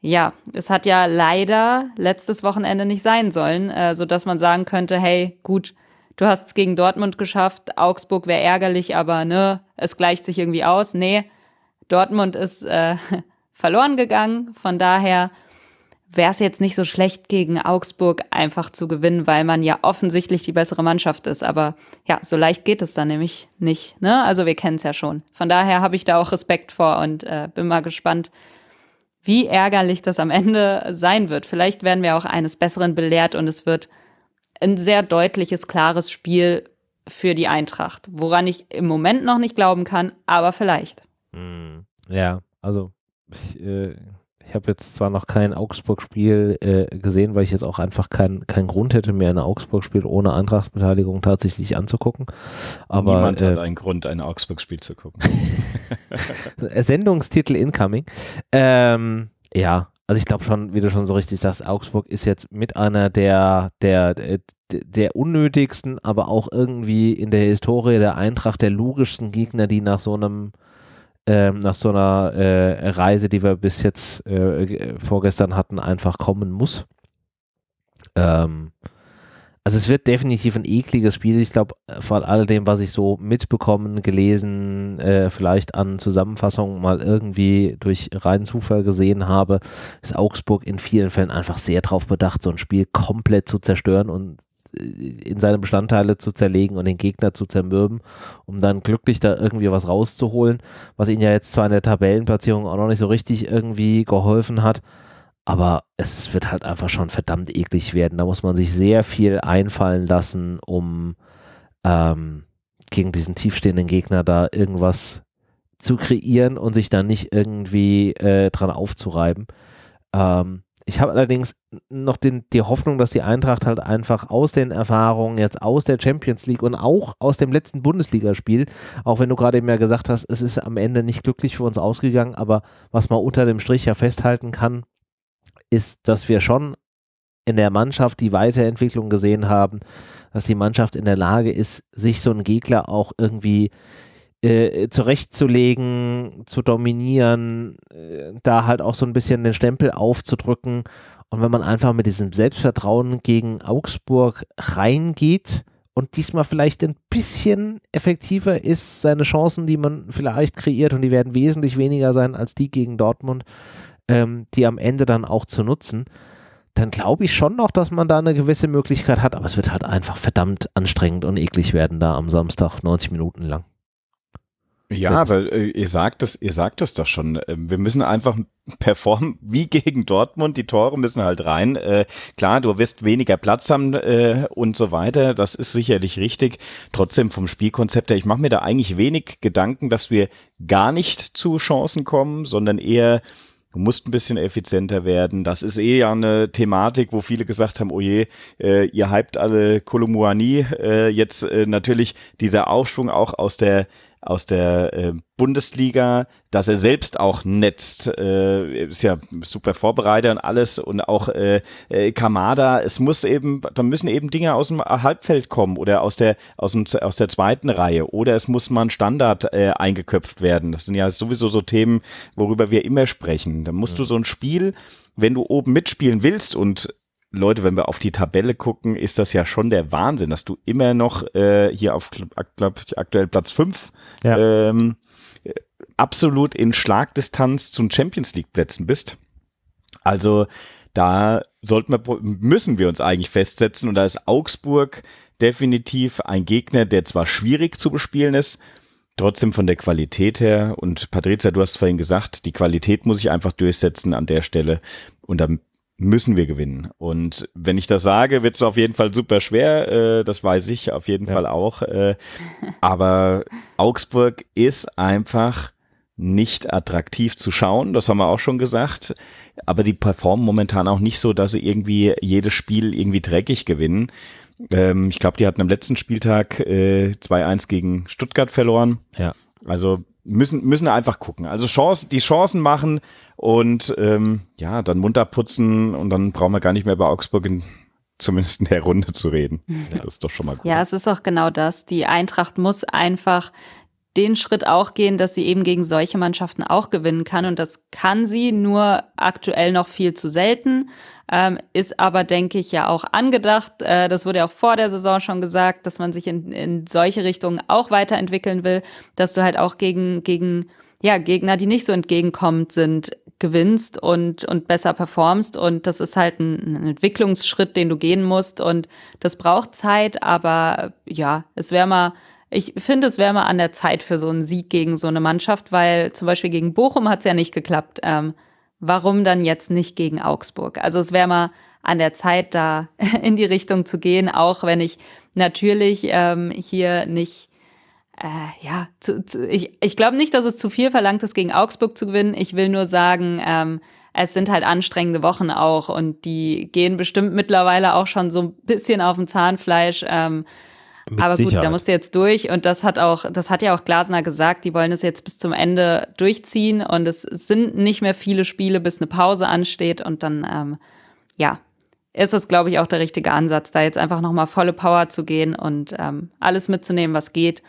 ja, es hat ja leider letztes Wochenende nicht sein sollen, äh, sodass man sagen könnte, hey, gut, du hast es gegen Dortmund geschafft, Augsburg wäre ärgerlich, aber ne, es gleicht sich irgendwie aus. Nee, Dortmund ist äh, verloren gegangen. Von daher wäre es jetzt nicht so schlecht, gegen Augsburg einfach zu gewinnen, weil man ja offensichtlich die bessere Mannschaft ist. Aber ja, so leicht geht es dann nämlich nicht. Ne? Also wir kennen es ja schon. Von daher habe ich da auch Respekt vor und äh, bin mal gespannt, wie ärgerlich das am Ende sein wird. Vielleicht werden wir auch eines Besseren belehrt und es wird ein sehr deutliches, klares Spiel für die Eintracht, woran ich im Moment noch nicht glauben kann, aber vielleicht. Hm. Ja, also ich, äh, ich habe jetzt zwar noch kein Augsburg-Spiel äh, gesehen, weil ich jetzt auch einfach keinen kein Grund hätte, mir ein Augsburg-Spiel ohne Eintracht-Beteiligung tatsächlich anzugucken. Aber, Niemand äh, hat einen Grund, ein Augsburg-Spiel zu gucken. Sendungstitel incoming. Ähm, ja, also ich glaube schon, wie du schon so richtig sagst, Augsburg ist jetzt mit einer der, der, der, der unnötigsten, aber auch irgendwie in der Historie der Eintracht der logischsten Gegner, die nach so einem ähm, nach so einer äh, Reise, die wir bis jetzt äh, vorgestern hatten, einfach kommen muss. Ähm, also es wird definitiv ein ekliges Spiel. Ich glaube, von all dem, was ich so mitbekommen, gelesen, äh, vielleicht an Zusammenfassungen mal irgendwie durch reinen Zufall gesehen habe, ist Augsburg in vielen Fällen einfach sehr darauf bedacht, so ein Spiel komplett zu zerstören und in seine Bestandteile zu zerlegen und den Gegner zu zermürben, um dann glücklich da irgendwie was rauszuholen, was ihnen ja jetzt zwar in der Tabellenplatzierung auch noch nicht so richtig irgendwie geholfen hat, aber es wird halt einfach schon verdammt eklig werden. Da muss man sich sehr viel einfallen lassen, um ähm, gegen diesen tiefstehenden Gegner da irgendwas zu kreieren und sich dann nicht irgendwie äh, dran aufzureiben. Ähm, ich habe allerdings noch den, die Hoffnung, dass die Eintracht halt einfach aus den Erfahrungen jetzt aus der Champions League und auch aus dem letzten Bundesligaspiel, auch wenn du gerade eben ja gesagt hast, es ist am Ende nicht glücklich für uns ausgegangen, aber was man unter dem Strich ja festhalten kann, ist, dass wir schon in der Mannschaft die Weiterentwicklung gesehen haben, dass die Mannschaft in der Lage ist, sich so einen Gegner auch irgendwie äh, zurechtzulegen, zu dominieren, äh, da halt auch so ein bisschen den Stempel aufzudrücken. Und wenn man einfach mit diesem Selbstvertrauen gegen Augsburg reingeht und diesmal vielleicht ein bisschen effektiver ist, seine Chancen, die man vielleicht kreiert, und die werden wesentlich weniger sein als die gegen Dortmund, ähm, die am Ende dann auch zu nutzen, dann glaube ich schon noch, dass man da eine gewisse Möglichkeit hat, aber es wird halt einfach verdammt anstrengend und eklig werden da am Samstag 90 Minuten lang. Ja, aber äh, ihr sagt es, ihr sagt es doch schon. Äh, wir müssen einfach performen wie gegen Dortmund. Die Tore müssen halt rein. Äh, klar, du wirst weniger Platz haben äh, und so weiter. Das ist sicherlich richtig. Trotzdem vom Spielkonzept her, ich mache mir da eigentlich wenig Gedanken, dass wir gar nicht zu Chancen kommen, sondern eher Du musst ein bisschen effizienter werden. Das ist eh ja eine Thematik, wo viele gesagt haben, oh je, äh, ihr hypt alle Kolumuani. Äh, jetzt äh, natürlich dieser Aufschwung auch aus der aus der äh, Bundesliga, dass er selbst auch netzt, äh, ist ja super vorbereitet und alles und auch äh, äh, Kamada, es muss eben, da müssen eben Dinge aus dem Halbfeld kommen oder aus der, aus dem, aus der zweiten Reihe oder es muss mal ein Standard äh, eingeköpft werden. Das sind ja sowieso so Themen, worüber wir immer sprechen. Da musst mhm. du so ein Spiel, wenn du oben mitspielen willst und Leute, wenn wir auf die Tabelle gucken, ist das ja schon der Wahnsinn, dass du immer noch äh, hier auf glaub, aktuell Platz 5 ja. ähm, absolut in Schlagdistanz zu Champions League Plätzen bist. Also da sollten wir, müssen wir uns eigentlich festsetzen und da ist Augsburg definitiv ein Gegner, der zwar schwierig zu bespielen ist, trotzdem von der Qualität her und Patrizia, du hast vorhin gesagt, die Qualität muss ich einfach durchsetzen an der Stelle und dann müssen wir gewinnen. Und wenn ich das sage, wird es auf jeden Fall super schwer. Äh, das weiß ich auf jeden ja. Fall auch. Äh, aber Augsburg ist einfach nicht attraktiv zu schauen. Das haben wir auch schon gesagt. Aber die performen momentan auch nicht so, dass sie irgendwie jedes Spiel irgendwie dreckig gewinnen. Ähm, ich glaube, die hatten am letzten Spieltag äh, 2-1 gegen Stuttgart verloren. Ja. Also müssen, müssen einfach gucken. Also Chance, die Chancen machen und ähm, ja, dann munter putzen und dann brauchen wir gar nicht mehr bei Augsburg in, zumindest in der Runde zu reden. Ja. Das ist doch schon mal gut. Ja, es ist auch genau das. Die Eintracht muss einfach den Schritt auch gehen, dass sie eben gegen solche Mannschaften auch gewinnen kann. Und das kann sie nur aktuell noch viel zu selten. Ähm, ist aber, denke ich, ja auch angedacht. Äh, das wurde ja auch vor der Saison schon gesagt, dass man sich in, in solche Richtungen auch weiterentwickeln will, dass du halt auch gegen, gegen ja, Gegner, die nicht so entgegenkommend sind, gewinnst und, und besser performst. Und das ist halt ein, ein Entwicklungsschritt, den du gehen musst. Und das braucht Zeit, aber ja, es wäre mal ich finde, es wäre mal an der Zeit für so einen Sieg gegen so eine Mannschaft, weil zum Beispiel gegen Bochum hat es ja nicht geklappt. Ähm, warum dann jetzt nicht gegen Augsburg? Also es wäre mal an der Zeit, da in die Richtung zu gehen, auch wenn ich natürlich ähm, hier nicht äh, ja, zu, zu, ich, ich glaube nicht, dass es zu viel verlangt ist, gegen Augsburg zu gewinnen. Ich will nur sagen, ähm, es sind halt anstrengende Wochen auch und die gehen bestimmt mittlerweile auch schon so ein bisschen auf dem Zahnfleisch. Ähm, mit Aber gut, da musst du jetzt durch und das hat auch, das hat ja auch Glasner gesagt, die wollen es jetzt bis zum Ende durchziehen und es sind nicht mehr viele Spiele, bis eine Pause ansteht und dann, ähm, ja, ist es, glaube ich, auch der richtige Ansatz, da jetzt einfach nochmal volle Power zu gehen und ähm, alles mitzunehmen, was geht.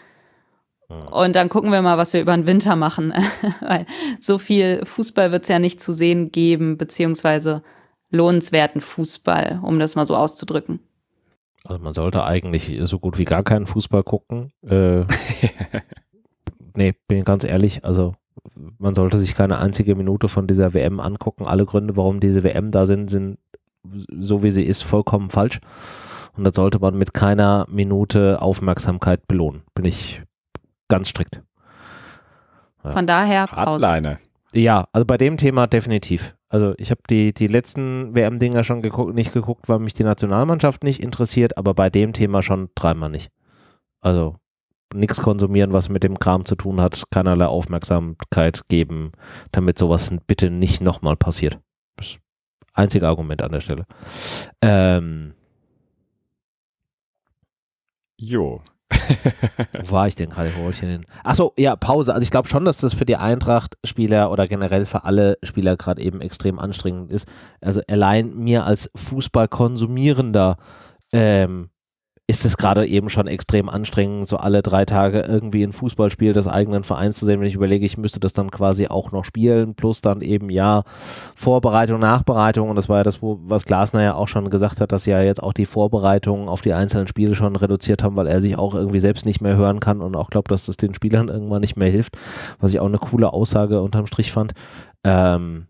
Und dann gucken wir mal, was wir über den Winter machen. Weil so viel Fußball wird es ja nicht zu sehen geben, beziehungsweise lohnenswerten Fußball, um das mal so auszudrücken. Also man sollte eigentlich so gut wie gar keinen Fußball gucken. Äh, nee, bin ganz ehrlich, also man sollte sich keine einzige Minute von dieser WM angucken. Alle Gründe, warum diese WM da sind, sind so wie sie ist vollkommen falsch. Und das sollte man mit keiner Minute Aufmerksamkeit belohnen. Bin ich ganz strikt. Ja. Von daher Pause. Hardline. Ja, also bei dem Thema definitiv. Also ich habe die, die letzten WM-Dinger schon geguckt, nicht geguckt, weil mich die Nationalmannschaft nicht interessiert, aber bei dem Thema schon dreimal nicht. Also nichts konsumieren, was mit dem Kram zu tun hat, keinerlei Aufmerksamkeit geben, damit sowas bitte nicht nochmal passiert. Das einzige Argument an der Stelle. Ähm, jo, wo war ich denn gerade? Wo ich denn? Achso, ja, Pause. Also ich glaube schon, dass das für die Eintracht-Spieler oder generell für alle Spieler gerade eben extrem anstrengend ist. Also allein mir als Fußballkonsumierender ähm, ist es gerade eben schon extrem anstrengend, so alle drei Tage irgendwie ein Fußballspiel des eigenen Vereins zu sehen, wenn ich überlege, ich müsste das dann quasi auch noch spielen, plus dann eben ja Vorbereitung, Nachbereitung und das war ja das, was Glasner ja auch schon gesagt hat, dass sie ja jetzt auch die Vorbereitungen auf die einzelnen Spiele schon reduziert haben, weil er sich auch irgendwie selbst nicht mehr hören kann und auch glaubt, dass das den Spielern irgendwann nicht mehr hilft, was ich auch eine coole Aussage unterm Strich fand. Ähm,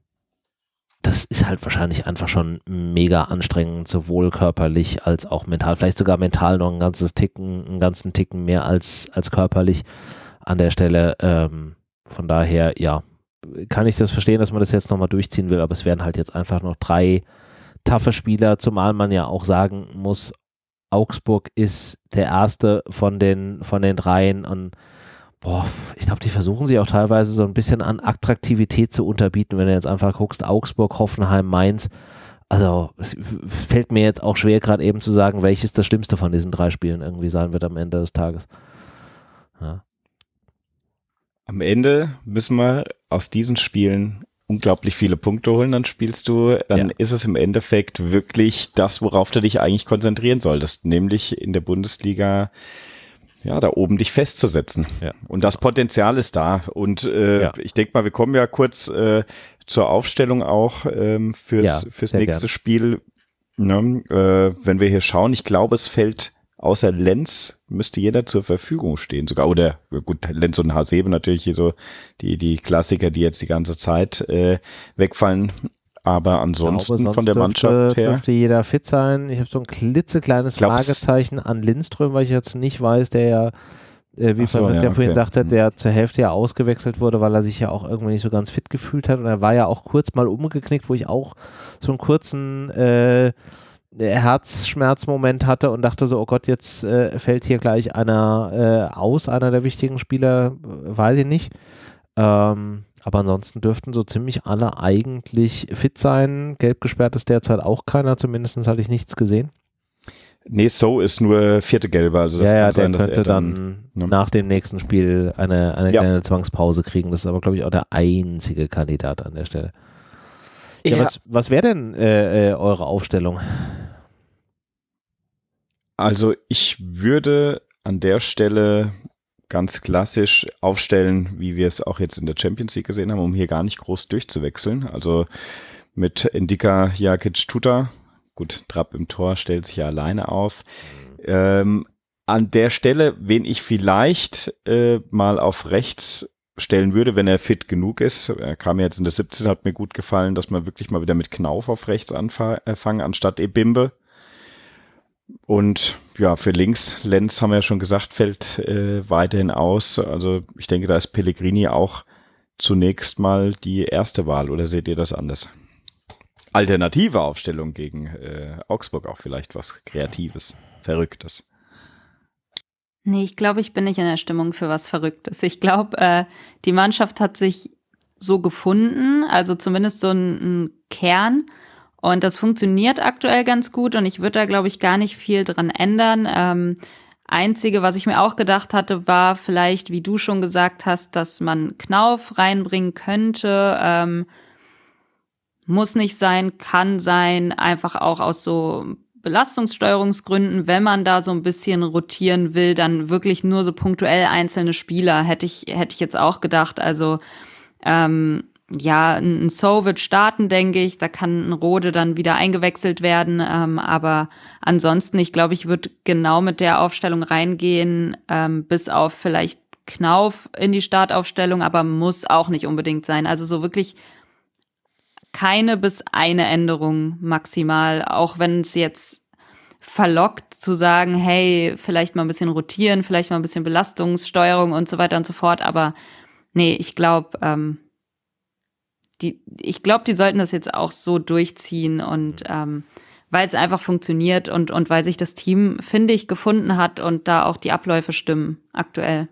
das ist halt wahrscheinlich einfach schon mega anstrengend, sowohl körperlich als auch mental. Vielleicht sogar mental noch ein ganzes Ticken, einen ganzen Ticken mehr als, als körperlich an der Stelle. Ähm, von daher, ja, kann ich das verstehen, dass man das jetzt nochmal durchziehen will, aber es werden halt jetzt einfach noch drei taffe Spieler, zumal man ja auch sagen muss, Augsburg ist der erste von den, von den dreien und boah, ich glaube, die versuchen sich auch teilweise so ein bisschen an Attraktivität zu unterbieten, wenn du jetzt einfach guckst, Augsburg, Hoffenheim, Mainz. Also es fällt mir jetzt auch schwer, gerade eben zu sagen, welches das Schlimmste von diesen drei Spielen irgendwie sein wird am Ende des Tages. Ja. Am Ende müssen wir aus diesen Spielen unglaublich viele Punkte holen, dann spielst du, dann ja. ist es im Endeffekt wirklich das, worauf du dich eigentlich konzentrieren solltest, nämlich in der Bundesliga ja, da oben dich festzusetzen. Ja. Und das Potenzial ist da. Und äh, ja. ich denke mal, wir kommen ja kurz äh, zur Aufstellung auch ähm, fürs, ja, fürs nächste gern. Spiel. Ne? Äh, wenn wir hier schauen, ich glaube, es fällt außer Lenz müsste jeder zur Verfügung stehen sogar. Oder gut, Lenz und Hasebe natürlich hier so die, die Klassiker, die jetzt die ganze Zeit äh, wegfallen. Aber ansonsten glaube, von der dürfte, Mannschaft her. dürfte jeder fit sein. Ich habe so ein klitzekleines Fragezeichen an Lindström, weil ich jetzt nicht weiß, der ja, äh, wie so, ja, ja vorhin okay. sagte, der zur Hälfte ja ausgewechselt wurde, weil er sich ja auch irgendwie nicht so ganz fit gefühlt hat. Und er war ja auch kurz mal umgeknickt, wo ich auch so einen kurzen äh, Herzschmerzmoment hatte und dachte so, oh Gott, jetzt äh, fällt hier gleich einer äh, aus, einer der wichtigen Spieler, weiß ich nicht. Ähm, aber ansonsten dürften so ziemlich alle eigentlich fit sein. Gelb gesperrt ist derzeit auch keiner, zumindest hatte ich nichts gesehen. Nee, So ist nur vierte Gelbe. Also das ja, ja, der sein, könnte dann, dann ne? nach dem nächsten Spiel eine, eine ja. kleine Zwangspause kriegen. Das ist aber, glaube ich, auch der einzige Kandidat an der Stelle. Ja, ja. Was, was wäre denn äh, äh, eure Aufstellung? Also ich würde an der Stelle ganz klassisch aufstellen, wie wir es auch jetzt in der Champions League gesehen haben, um hier gar nicht groß durchzuwechseln. Also mit Indika Jakic Tuta. Gut, Trapp im Tor stellt sich ja alleine auf. Ähm, an der Stelle, wen ich vielleicht äh, mal auf rechts stellen würde, wenn er fit genug ist. Er kam jetzt in der 17, hat mir gut gefallen, dass man wirklich mal wieder mit Knauf auf rechts anfangen, äh, anstatt Ebimbe. Und ja, für links, Lenz haben wir ja schon gesagt, fällt äh, weiterhin aus. Also ich denke, da ist Pellegrini auch zunächst mal die erste Wahl. Oder seht ihr das anders? Alternative Aufstellung gegen äh, Augsburg auch vielleicht was Kreatives, Verrücktes. Nee, ich glaube, ich bin nicht in der Stimmung für was Verrücktes. Ich glaube, äh, die Mannschaft hat sich so gefunden, also zumindest so ein, ein Kern. Und das funktioniert aktuell ganz gut und ich würde da, glaube ich, gar nicht viel dran ändern. Ähm, Einzige, was ich mir auch gedacht hatte, war vielleicht, wie du schon gesagt hast, dass man Knauf reinbringen könnte. Ähm, muss nicht sein, kann sein, einfach auch aus so Belastungssteuerungsgründen, wenn man da so ein bisschen rotieren will, dann wirklich nur so punktuell einzelne Spieler, hätte ich, hätte ich jetzt auch gedacht. Also ähm, ja, ein So wird starten, denke ich. Da kann ein Rode dann wieder eingewechselt werden. Ähm, aber ansonsten, ich glaube, ich würde genau mit der Aufstellung reingehen, ähm, bis auf vielleicht Knauf in die Startaufstellung, aber muss auch nicht unbedingt sein. Also so wirklich keine bis eine Änderung maximal, auch wenn es jetzt verlockt zu sagen, hey, vielleicht mal ein bisschen rotieren, vielleicht mal ein bisschen Belastungssteuerung und so weiter und so fort. Aber nee, ich glaube, ähm, die, ich glaube, die sollten das jetzt auch so durchziehen und mhm. ähm, weil es einfach funktioniert und, und weil sich das Team, finde ich, gefunden hat und da auch die Abläufe stimmen aktuell.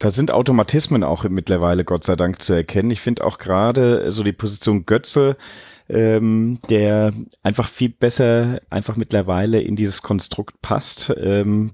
Da sind Automatismen auch mittlerweile, Gott sei Dank, zu erkennen. Ich finde auch gerade so die Position Götze ähm, der einfach viel besser einfach mittlerweile in dieses Konstrukt passt. Ähm,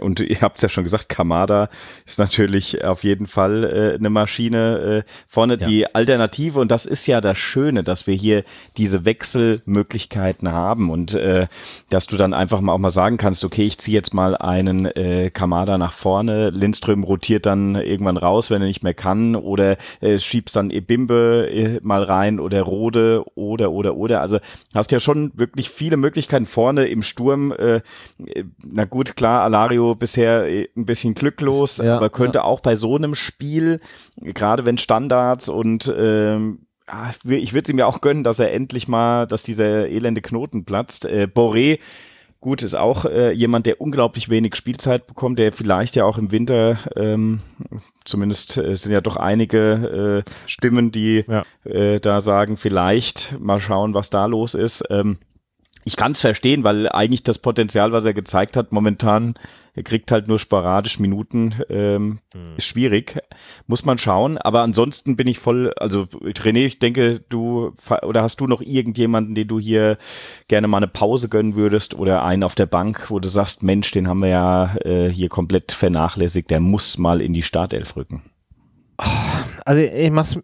und ihr habt es ja schon gesagt, Kamada ist natürlich auf jeden Fall äh, eine Maschine äh, vorne. Ja. Die Alternative, und das ist ja das Schöne, dass wir hier diese Wechselmöglichkeiten haben und äh, dass du dann einfach mal auch mal sagen kannst, okay, ich ziehe jetzt mal einen äh, Kamada nach vorne, Lindström rotiert dann irgendwann raus, wenn er nicht mehr kann, oder äh, schiebst dann Ebimbe äh, mal rein oder Rode oder oder, oder, oder. Also hast ja schon wirklich viele Möglichkeiten vorne im Sturm. Äh, na gut, klar, Alario bisher äh, ein bisschen glücklos, ja, aber könnte ja. auch bei so einem Spiel, gerade wenn Standards und ähm, ich würde es ihm ja auch gönnen, dass er endlich mal, dass dieser elende Knoten platzt. Äh, Boré Gut, ist auch äh, jemand, der unglaublich wenig Spielzeit bekommt, der vielleicht ja auch im Winter, ähm, zumindest äh, sind ja doch einige äh, Stimmen, die ja. äh, da sagen, vielleicht mal schauen, was da los ist. Ähm, ich kann es verstehen, weil eigentlich das Potenzial, was er gezeigt hat, momentan er kriegt halt nur sporadisch Minuten, ähm, hm. ist schwierig, muss man schauen. Aber ansonsten bin ich voll, also René, ich denke, du oder hast du noch irgendjemanden, den du hier gerne mal eine Pause gönnen würdest oder einen auf der Bank, wo du sagst, Mensch, den haben wir ja äh, hier komplett vernachlässigt, der muss mal in die Startelf rücken. Also ich mach's.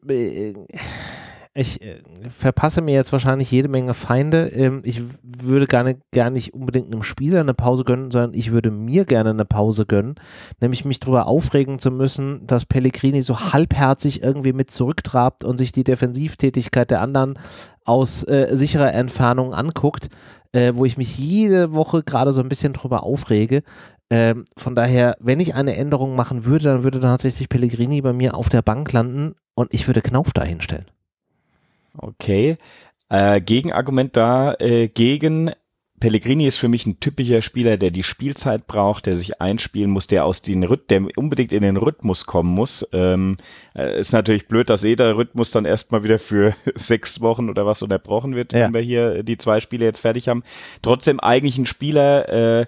Ich äh, verpasse mir jetzt wahrscheinlich jede Menge Feinde. Ähm, ich würde gar nicht, gar nicht unbedingt einem Spieler eine Pause gönnen, sondern ich würde mir gerne eine Pause gönnen, nämlich mich darüber aufregen zu müssen, dass Pellegrini so halbherzig irgendwie mit zurücktrabt und sich die Defensivtätigkeit der anderen aus äh, sicherer Entfernung anguckt, äh, wo ich mich jede Woche gerade so ein bisschen drüber aufrege. Ähm, von daher, wenn ich eine Änderung machen würde, dann würde tatsächlich Pellegrini bei mir auf der Bank landen und ich würde Knauf da hinstellen. Okay. Äh, Gegenargument da äh, gegen Pellegrini ist für mich ein typischer Spieler, der die Spielzeit braucht, der sich einspielen muss, der aus den Rhyth der unbedingt in den Rhythmus kommen muss. Ähm, äh, ist natürlich blöd, dass jeder Rhythmus dann erstmal wieder für sechs Wochen oder was unterbrochen wird, ja. wenn wir hier die zwei Spiele jetzt fertig haben. Trotzdem eigentlich ein Spieler, äh,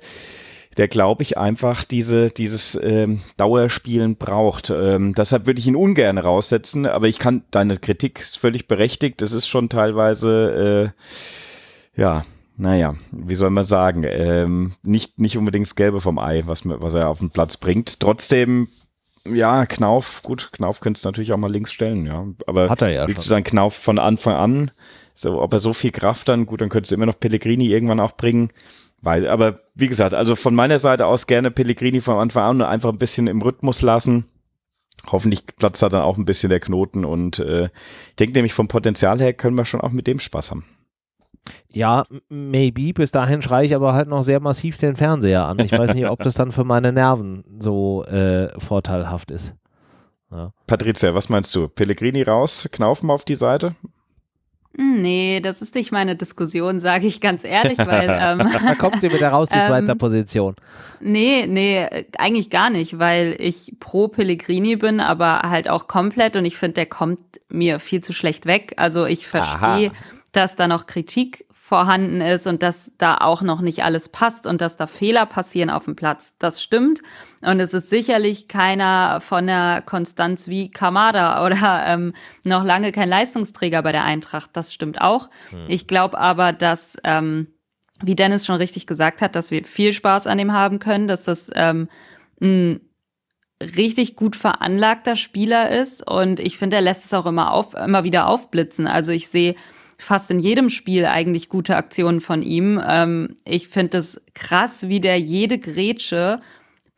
der glaube ich einfach diese, dieses ähm, Dauerspielen braucht. Ähm, deshalb würde ich ihn ungern raussetzen, aber ich kann, deine Kritik ist völlig berechtigt. Es ist schon teilweise, äh, ja, naja, wie soll man sagen, ähm, nicht, nicht unbedingt das Gelbe vom Ei, was, was er auf den Platz bringt. Trotzdem, ja, Knauf, gut, Knauf könntest du natürlich auch mal links stellen, ja. Aber Hat er ja willst schon. du dann Knauf von Anfang an, so, ob er so viel Kraft dann, gut, dann könntest du immer noch Pellegrini irgendwann auch bringen Weil, aber wie gesagt, also von meiner Seite aus gerne Pellegrini von Anfang an einfach ein bisschen im Rhythmus lassen. Hoffentlich platzt da dann auch ein bisschen der Knoten und äh, ich denke nämlich vom Potenzial her können wir schon auch mit dem Spaß haben. Ja, maybe. Bis dahin schreie ich aber halt noch sehr massiv den Fernseher an. Ich weiß nicht, ob das dann für meine Nerven so äh, vorteilhaft ist. Ja. Patricia, was meinst du? Pellegrini raus, Knaufen auf die Seite? Nee, das ist nicht meine Diskussion, sage ich ganz ehrlich, weil. Ähm, da kommt sie wieder raus, die Schweizer ähm, Position. Nee, nee, eigentlich gar nicht, weil ich pro Pellegrini bin, aber halt auch komplett und ich finde, der kommt mir viel zu schlecht weg. Also ich verstehe, dass da noch Kritik vorhanden ist und dass da auch noch nicht alles passt und dass da Fehler passieren auf dem Platz. Das stimmt. Und es ist sicherlich keiner von der Konstanz wie Kamada oder ähm, noch lange kein Leistungsträger bei der Eintracht. Das stimmt auch. Hm. Ich glaube aber, dass, ähm, wie Dennis schon richtig gesagt hat, dass wir viel Spaß an dem haben können, dass das ähm, ein richtig gut veranlagter Spieler ist und ich finde, er lässt es auch immer auf, immer wieder aufblitzen. Also ich sehe fast in jedem Spiel eigentlich gute Aktionen von ihm. Ähm, ich finde es krass, wie der jede Grätsche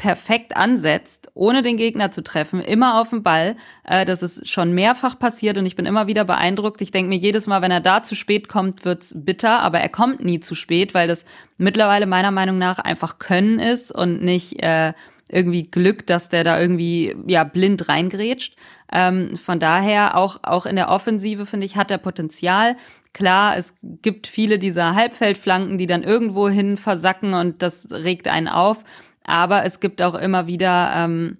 perfekt ansetzt, ohne den Gegner zu treffen, immer auf dem Ball. Äh, das ist schon mehrfach passiert und ich bin immer wieder beeindruckt. Ich denke mir jedes Mal, wenn er da zu spät kommt, wird's bitter, aber er kommt nie zu spät, weil das mittlerweile meiner Meinung nach einfach Können ist und nicht äh, irgendwie Glück, dass der da irgendwie ja blind reingrätscht. Ähm, von daher auch, auch in der Offensive, finde ich, hat er Potenzial. Klar, es gibt viele dieser Halbfeldflanken, die dann irgendwo hin versacken und das regt einen auf. Aber es gibt auch immer wieder, ähm,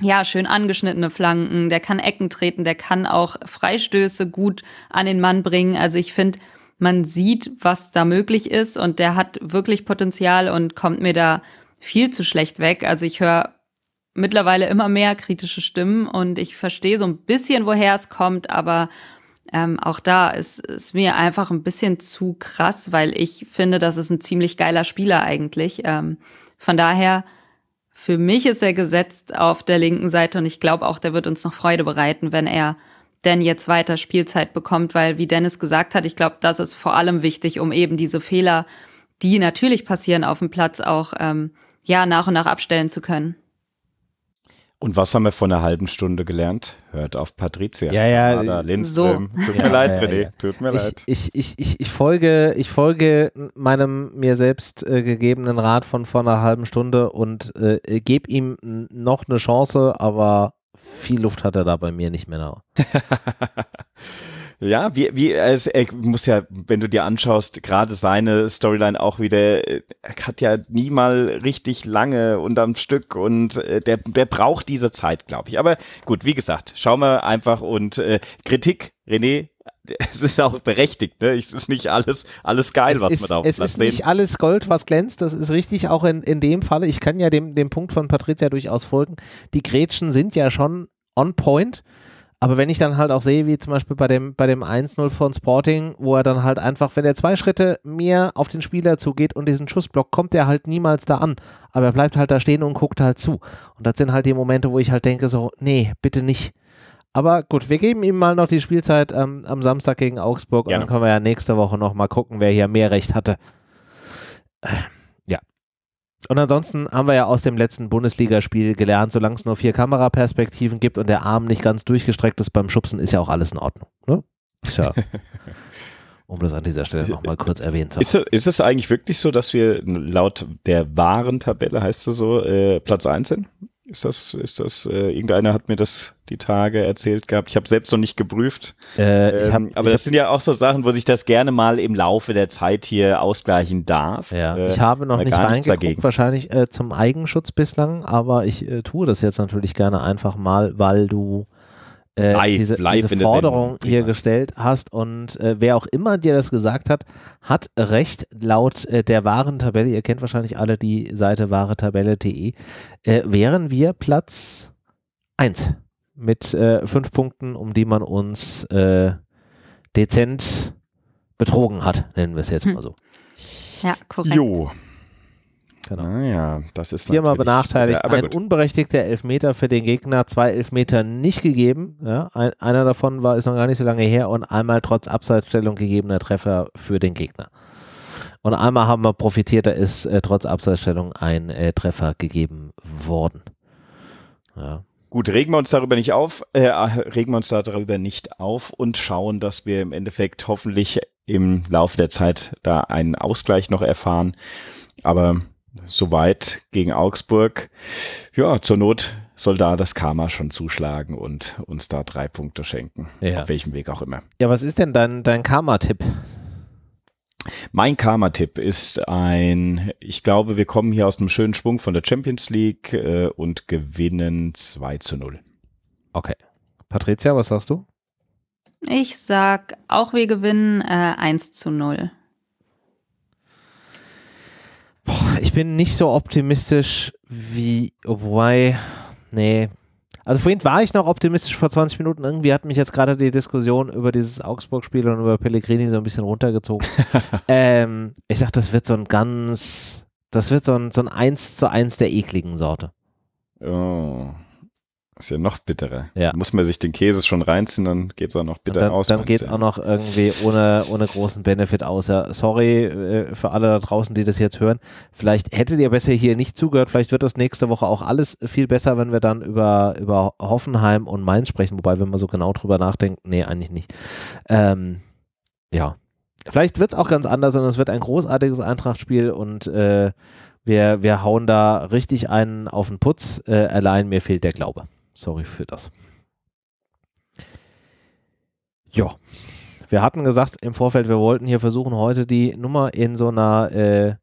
ja, schön angeschnittene Flanken. Der kann Ecken treten, der kann auch Freistöße gut an den Mann bringen. Also ich finde, man sieht, was da möglich ist und der hat wirklich Potenzial und kommt mir da viel zu schlecht weg. Also ich höre mittlerweile immer mehr kritische Stimmen und ich verstehe so ein bisschen, woher es kommt, aber ähm, auch da ist, ist mir einfach ein bisschen zu krass, weil ich finde, das ist ein ziemlich geiler Spieler eigentlich. Ähm, von daher, für mich ist er gesetzt auf der linken Seite und ich glaube auch, der wird uns noch Freude bereiten, wenn er denn jetzt weiter Spielzeit bekommt, weil wie Dennis gesagt hat, ich glaube, das ist vor allem wichtig, um eben diese Fehler, die natürlich passieren auf dem Platz, auch ähm, ja nach und nach abstellen zu können. Und was haben wir vor einer halben Stunde gelernt? Hört auf Patricia. Ja, ja. Ada, Lindström. So. Tut mir ja, leid, ja, René. Ja. Tut mir ich, leid. Ich, ich, ich, ich, folge, ich folge meinem mir selbst äh, gegebenen Rat von vor einer halben Stunde und äh, gebe ihm noch eine Chance, aber viel Luft hat er da bei mir nicht mehr. Ja, wie, wie, es, er muss ja, wenn du dir anschaust, gerade seine Storyline auch wieder, er hat ja nie mal richtig lange unterm Stück und äh, der, der braucht diese Zeit, glaube ich. Aber gut, wie gesagt, schauen wir einfach und äh, Kritik, René, es ist auch berechtigt, ne? Es ist nicht alles, alles geil, es was ist, man da auf Es ist sehen. nicht alles Gold, was glänzt, das ist richtig, auch in, in dem Falle. Ich kann ja dem, dem Punkt von Patricia durchaus folgen. Die Gretchen sind ja schon on point. Aber wenn ich dann halt auch sehe, wie zum Beispiel bei dem, bei dem 1-0 von Sporting, wo er dann halt einfach, wenn er zwei Schritte mehr auf den Spieler zugeht und diesen Schussblock, kommt er halt niemals da an. Aber er bleibt halt da stehen und guckt halt zu. Und das sind halt die Momente, wo ich halt denke, so, nee, bitte nicht. Aber gut, wir geben ihm mal noch die Spielzeit ähm, am Samstag gegen Augsburg und dann können wir ja nächste Woche nochmal gucken, wer hier mehr Recht hatte. Äh, und ansonsten haben wir ja aus dem letzten Bundesligaspiel gelernt, solange es nur vier Kameraperspektiven gibt und der Arm nicht ganz durchgestreckt ist beim Schubsen, ist ja auch alles in Ordnung. Ne? Ist ja, um das an dieser Stelle nochmal kurz erwähnt zu haben. Ist, ist es eigentlich wirklich so, dass wir laut der wahren Tabelle, heißt es so, äh, Platz 1 sind? Ist das, ist das, äh, irgendeiner hat mir das die Tage erzählt gehabt. Ich habe selbst noch nicht geprüft. Äh, ähm, hab, aber das hab, sind ja auch so Sachen, wo sich das gerne mal im Laufe der Zeit hier ausgleichen darf. Ja, äh, ich habe noch nicht reingeguckt, wahrscheinlich äh, zum Eigenschutz bislang, aber ich äh, tue das jetzt natürlich gerne einfach mal, weil du äh, live, diese, live diese Forderung hier gestellt hast. Und äh, wer auch immer dir das gesagt hat, hat recht. Laut äh, der wahren Tabelle, ihr kennt wahrscheinlich alle die Seite wahretabelle.de, äh, wären wir Platz 1 mit äh, fünf Punkten, um die man uns äh, dezent betrogen hat, nennen wir es jetzt hm. mal so. Ja, korrekt. Jo. Genau. Naja, das ist Viermal benachteiligt, ja, ein gut. unberechtigter Elfmeter für den Gegner, zwei Elfmeter nicht gegeben. Ja, ein, einer davon war, ist noch gar nicht so lange her und einmal trotz Abseitsstellung gegebener Treffer für den Gegner. Und einmal haben wir profitiert, da ist äh, trotz Abseitsstellung ein äh, Treffer gegeben worden. Ja. Gut, regen wir uns darüber nicht auf, äh, regen wir uns darüber nicht auf und schauen, dass wir im Endeffekt hoffentlich im Laufe der Zeit da einen Ausgleich noch erfahren. Aber soweit gegen Augsburg, ja, zur Not soll da das Karma schon zuschlagen und uns da drei Punkte schenken. Ja. Auf welchem Weg auch immer. Ja, was ist denn dein, dein Karma-Tipp? Mein Karma-Tipp ist ein, ich glaube, wir kommen hier aus einem schönen Schwung von der Champions League äh, und gewinnen 2 zu 0. Okay. Patricia, was sagst du? Ich sag auch, wir gewinnen äh, 1 zu 0. Boah, ich bin nicht so optimistisch wie, wobei, nee. Also vorhin war ich noch optimistisch vor 20 Minuten. Irgendwie hat mich jetzt gerade die Diskussion über dieses Augsburg-Spiel und über Pellegrini so ein bisschen runtergezogen. ähm, ich sag, das wird so ein ganz, das wird so ein, so ein 1 zu 1 der ekligen Sorte. Oh. Ist ja noch bitterer. Ja. Muss man sich den Käse schon reinziehen, dann geht es auch noch bitter dann, aus. Dann geht es auch noch irgendwie ohne, ohne großen Benefit aus. Ja, sorry äh, für alle da draußen, die das jetzt hören. Vielleicht hättet ihr besser hier nicht zugehört. Vielleicht wird das nächste Woche auch alles viel besser, wenn wir dann über, über Hoffenheim und Mainz sprechen. Wobei, wenn man so genau drüber nachdenkt, nee, eigentlich nicht. Ähm, ja. Vielleicht wird es auch ganz anders und es wird ein großartiges Eintrachtspiel und äh, wir, wir hauen da richtig einen auf den Putz. Äh, allein mir fehlt der Glaube. Sorry für das. Ja. Wir hatten gesagt im Vorfeld, wir wollten hier versuchen, heute die Nummer in so einer äh,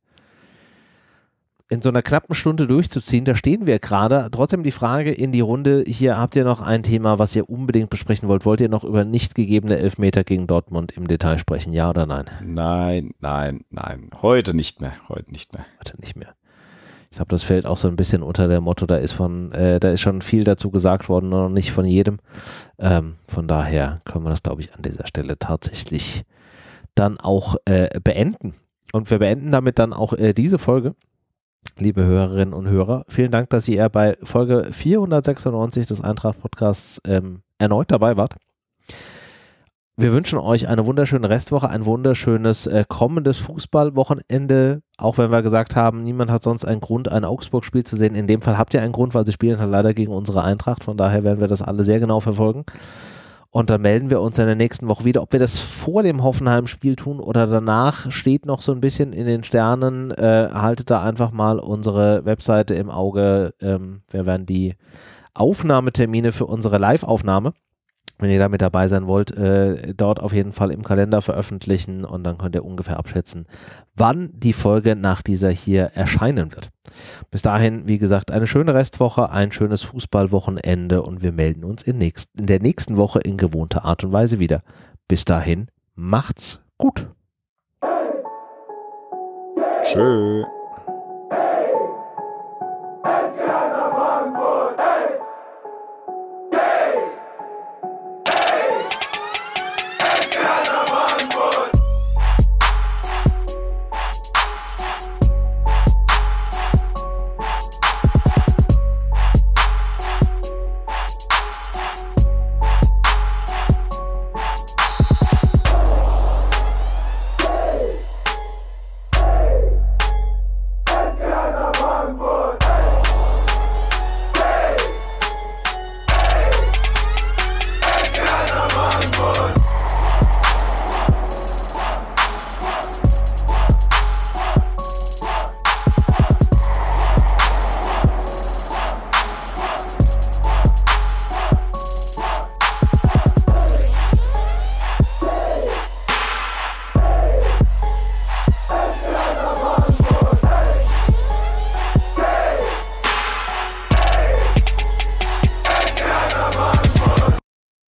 in so einer knappen Stunde durchzuziehen. Da stehen wir gerade. Trotzdem die Frage in die Runde. Hier habt ihr noch ein Thema, was ihr unbedingt besprechen wollt. Wollt ihr noch über nicht gegebene Elfmeter gegen Dortmund im Detail sprechen? Ja oder nein? Nein, nein, nein. Heute nicht mehr. Heute nicht mehr. Heute nicht mehr. Ich glaube, das fällt auch so ein bisschen unter der Motto, da ist von, äh, da ist schon viel dazu gesagt worden, noch nicht von jedem. Ähm, von daher können wir das, glaube ich, an dieser Stelle tatsächlich dann auch äh, beenden. Und wir beenden damit dann auch äh, diese Folge. Liebe Hörerinnen und Hörer, vielen Dank, dass ihr bei Folge 496 des Eintracht Podcasts ähm, erneut dabei wart. Wir wünschen euch eine wunderschöne Restwoche, ein wunderschönes äh, kommendes Fußballwochenende. Auch wenn wir gesagt haben, niemand hat sonst einen Grund, ein Augsburg-Spiel zu sehen. In dem Fall habt ihr einen Grund, weil sie spielen halt leider gegen unsere Eintracht. Von daher werden wir das alle sehr genau verfolgen. Und dann melden wir uns in der nächsten Woche wieder. Ob wir das vor dem Hoffenheim-Spiel tun oder danach, steht noch so ein bisschen in den Sternen. Äh, haltet da einfach mal unsere Webseite im Auge. Ähm, wir werden die Aufnahmetermine für unsere Live-Aufnahme wenn ihr da mit dabei sein wollt, äh, dort auf jeden Fall im Kalender veröffentlichen und dann könnt ihr ungefähr abschätzen, wann die Folge nach dieser hier erscheinen wird. Bis dahin, wie gesagt, eine schöne Restwoche, ein schönes Fußballwochenende und wir melden uns in, nächst, in der nächsten Woche in gewohnter Art und Weise wieder. Bis dahin, macht's gut. Tschö.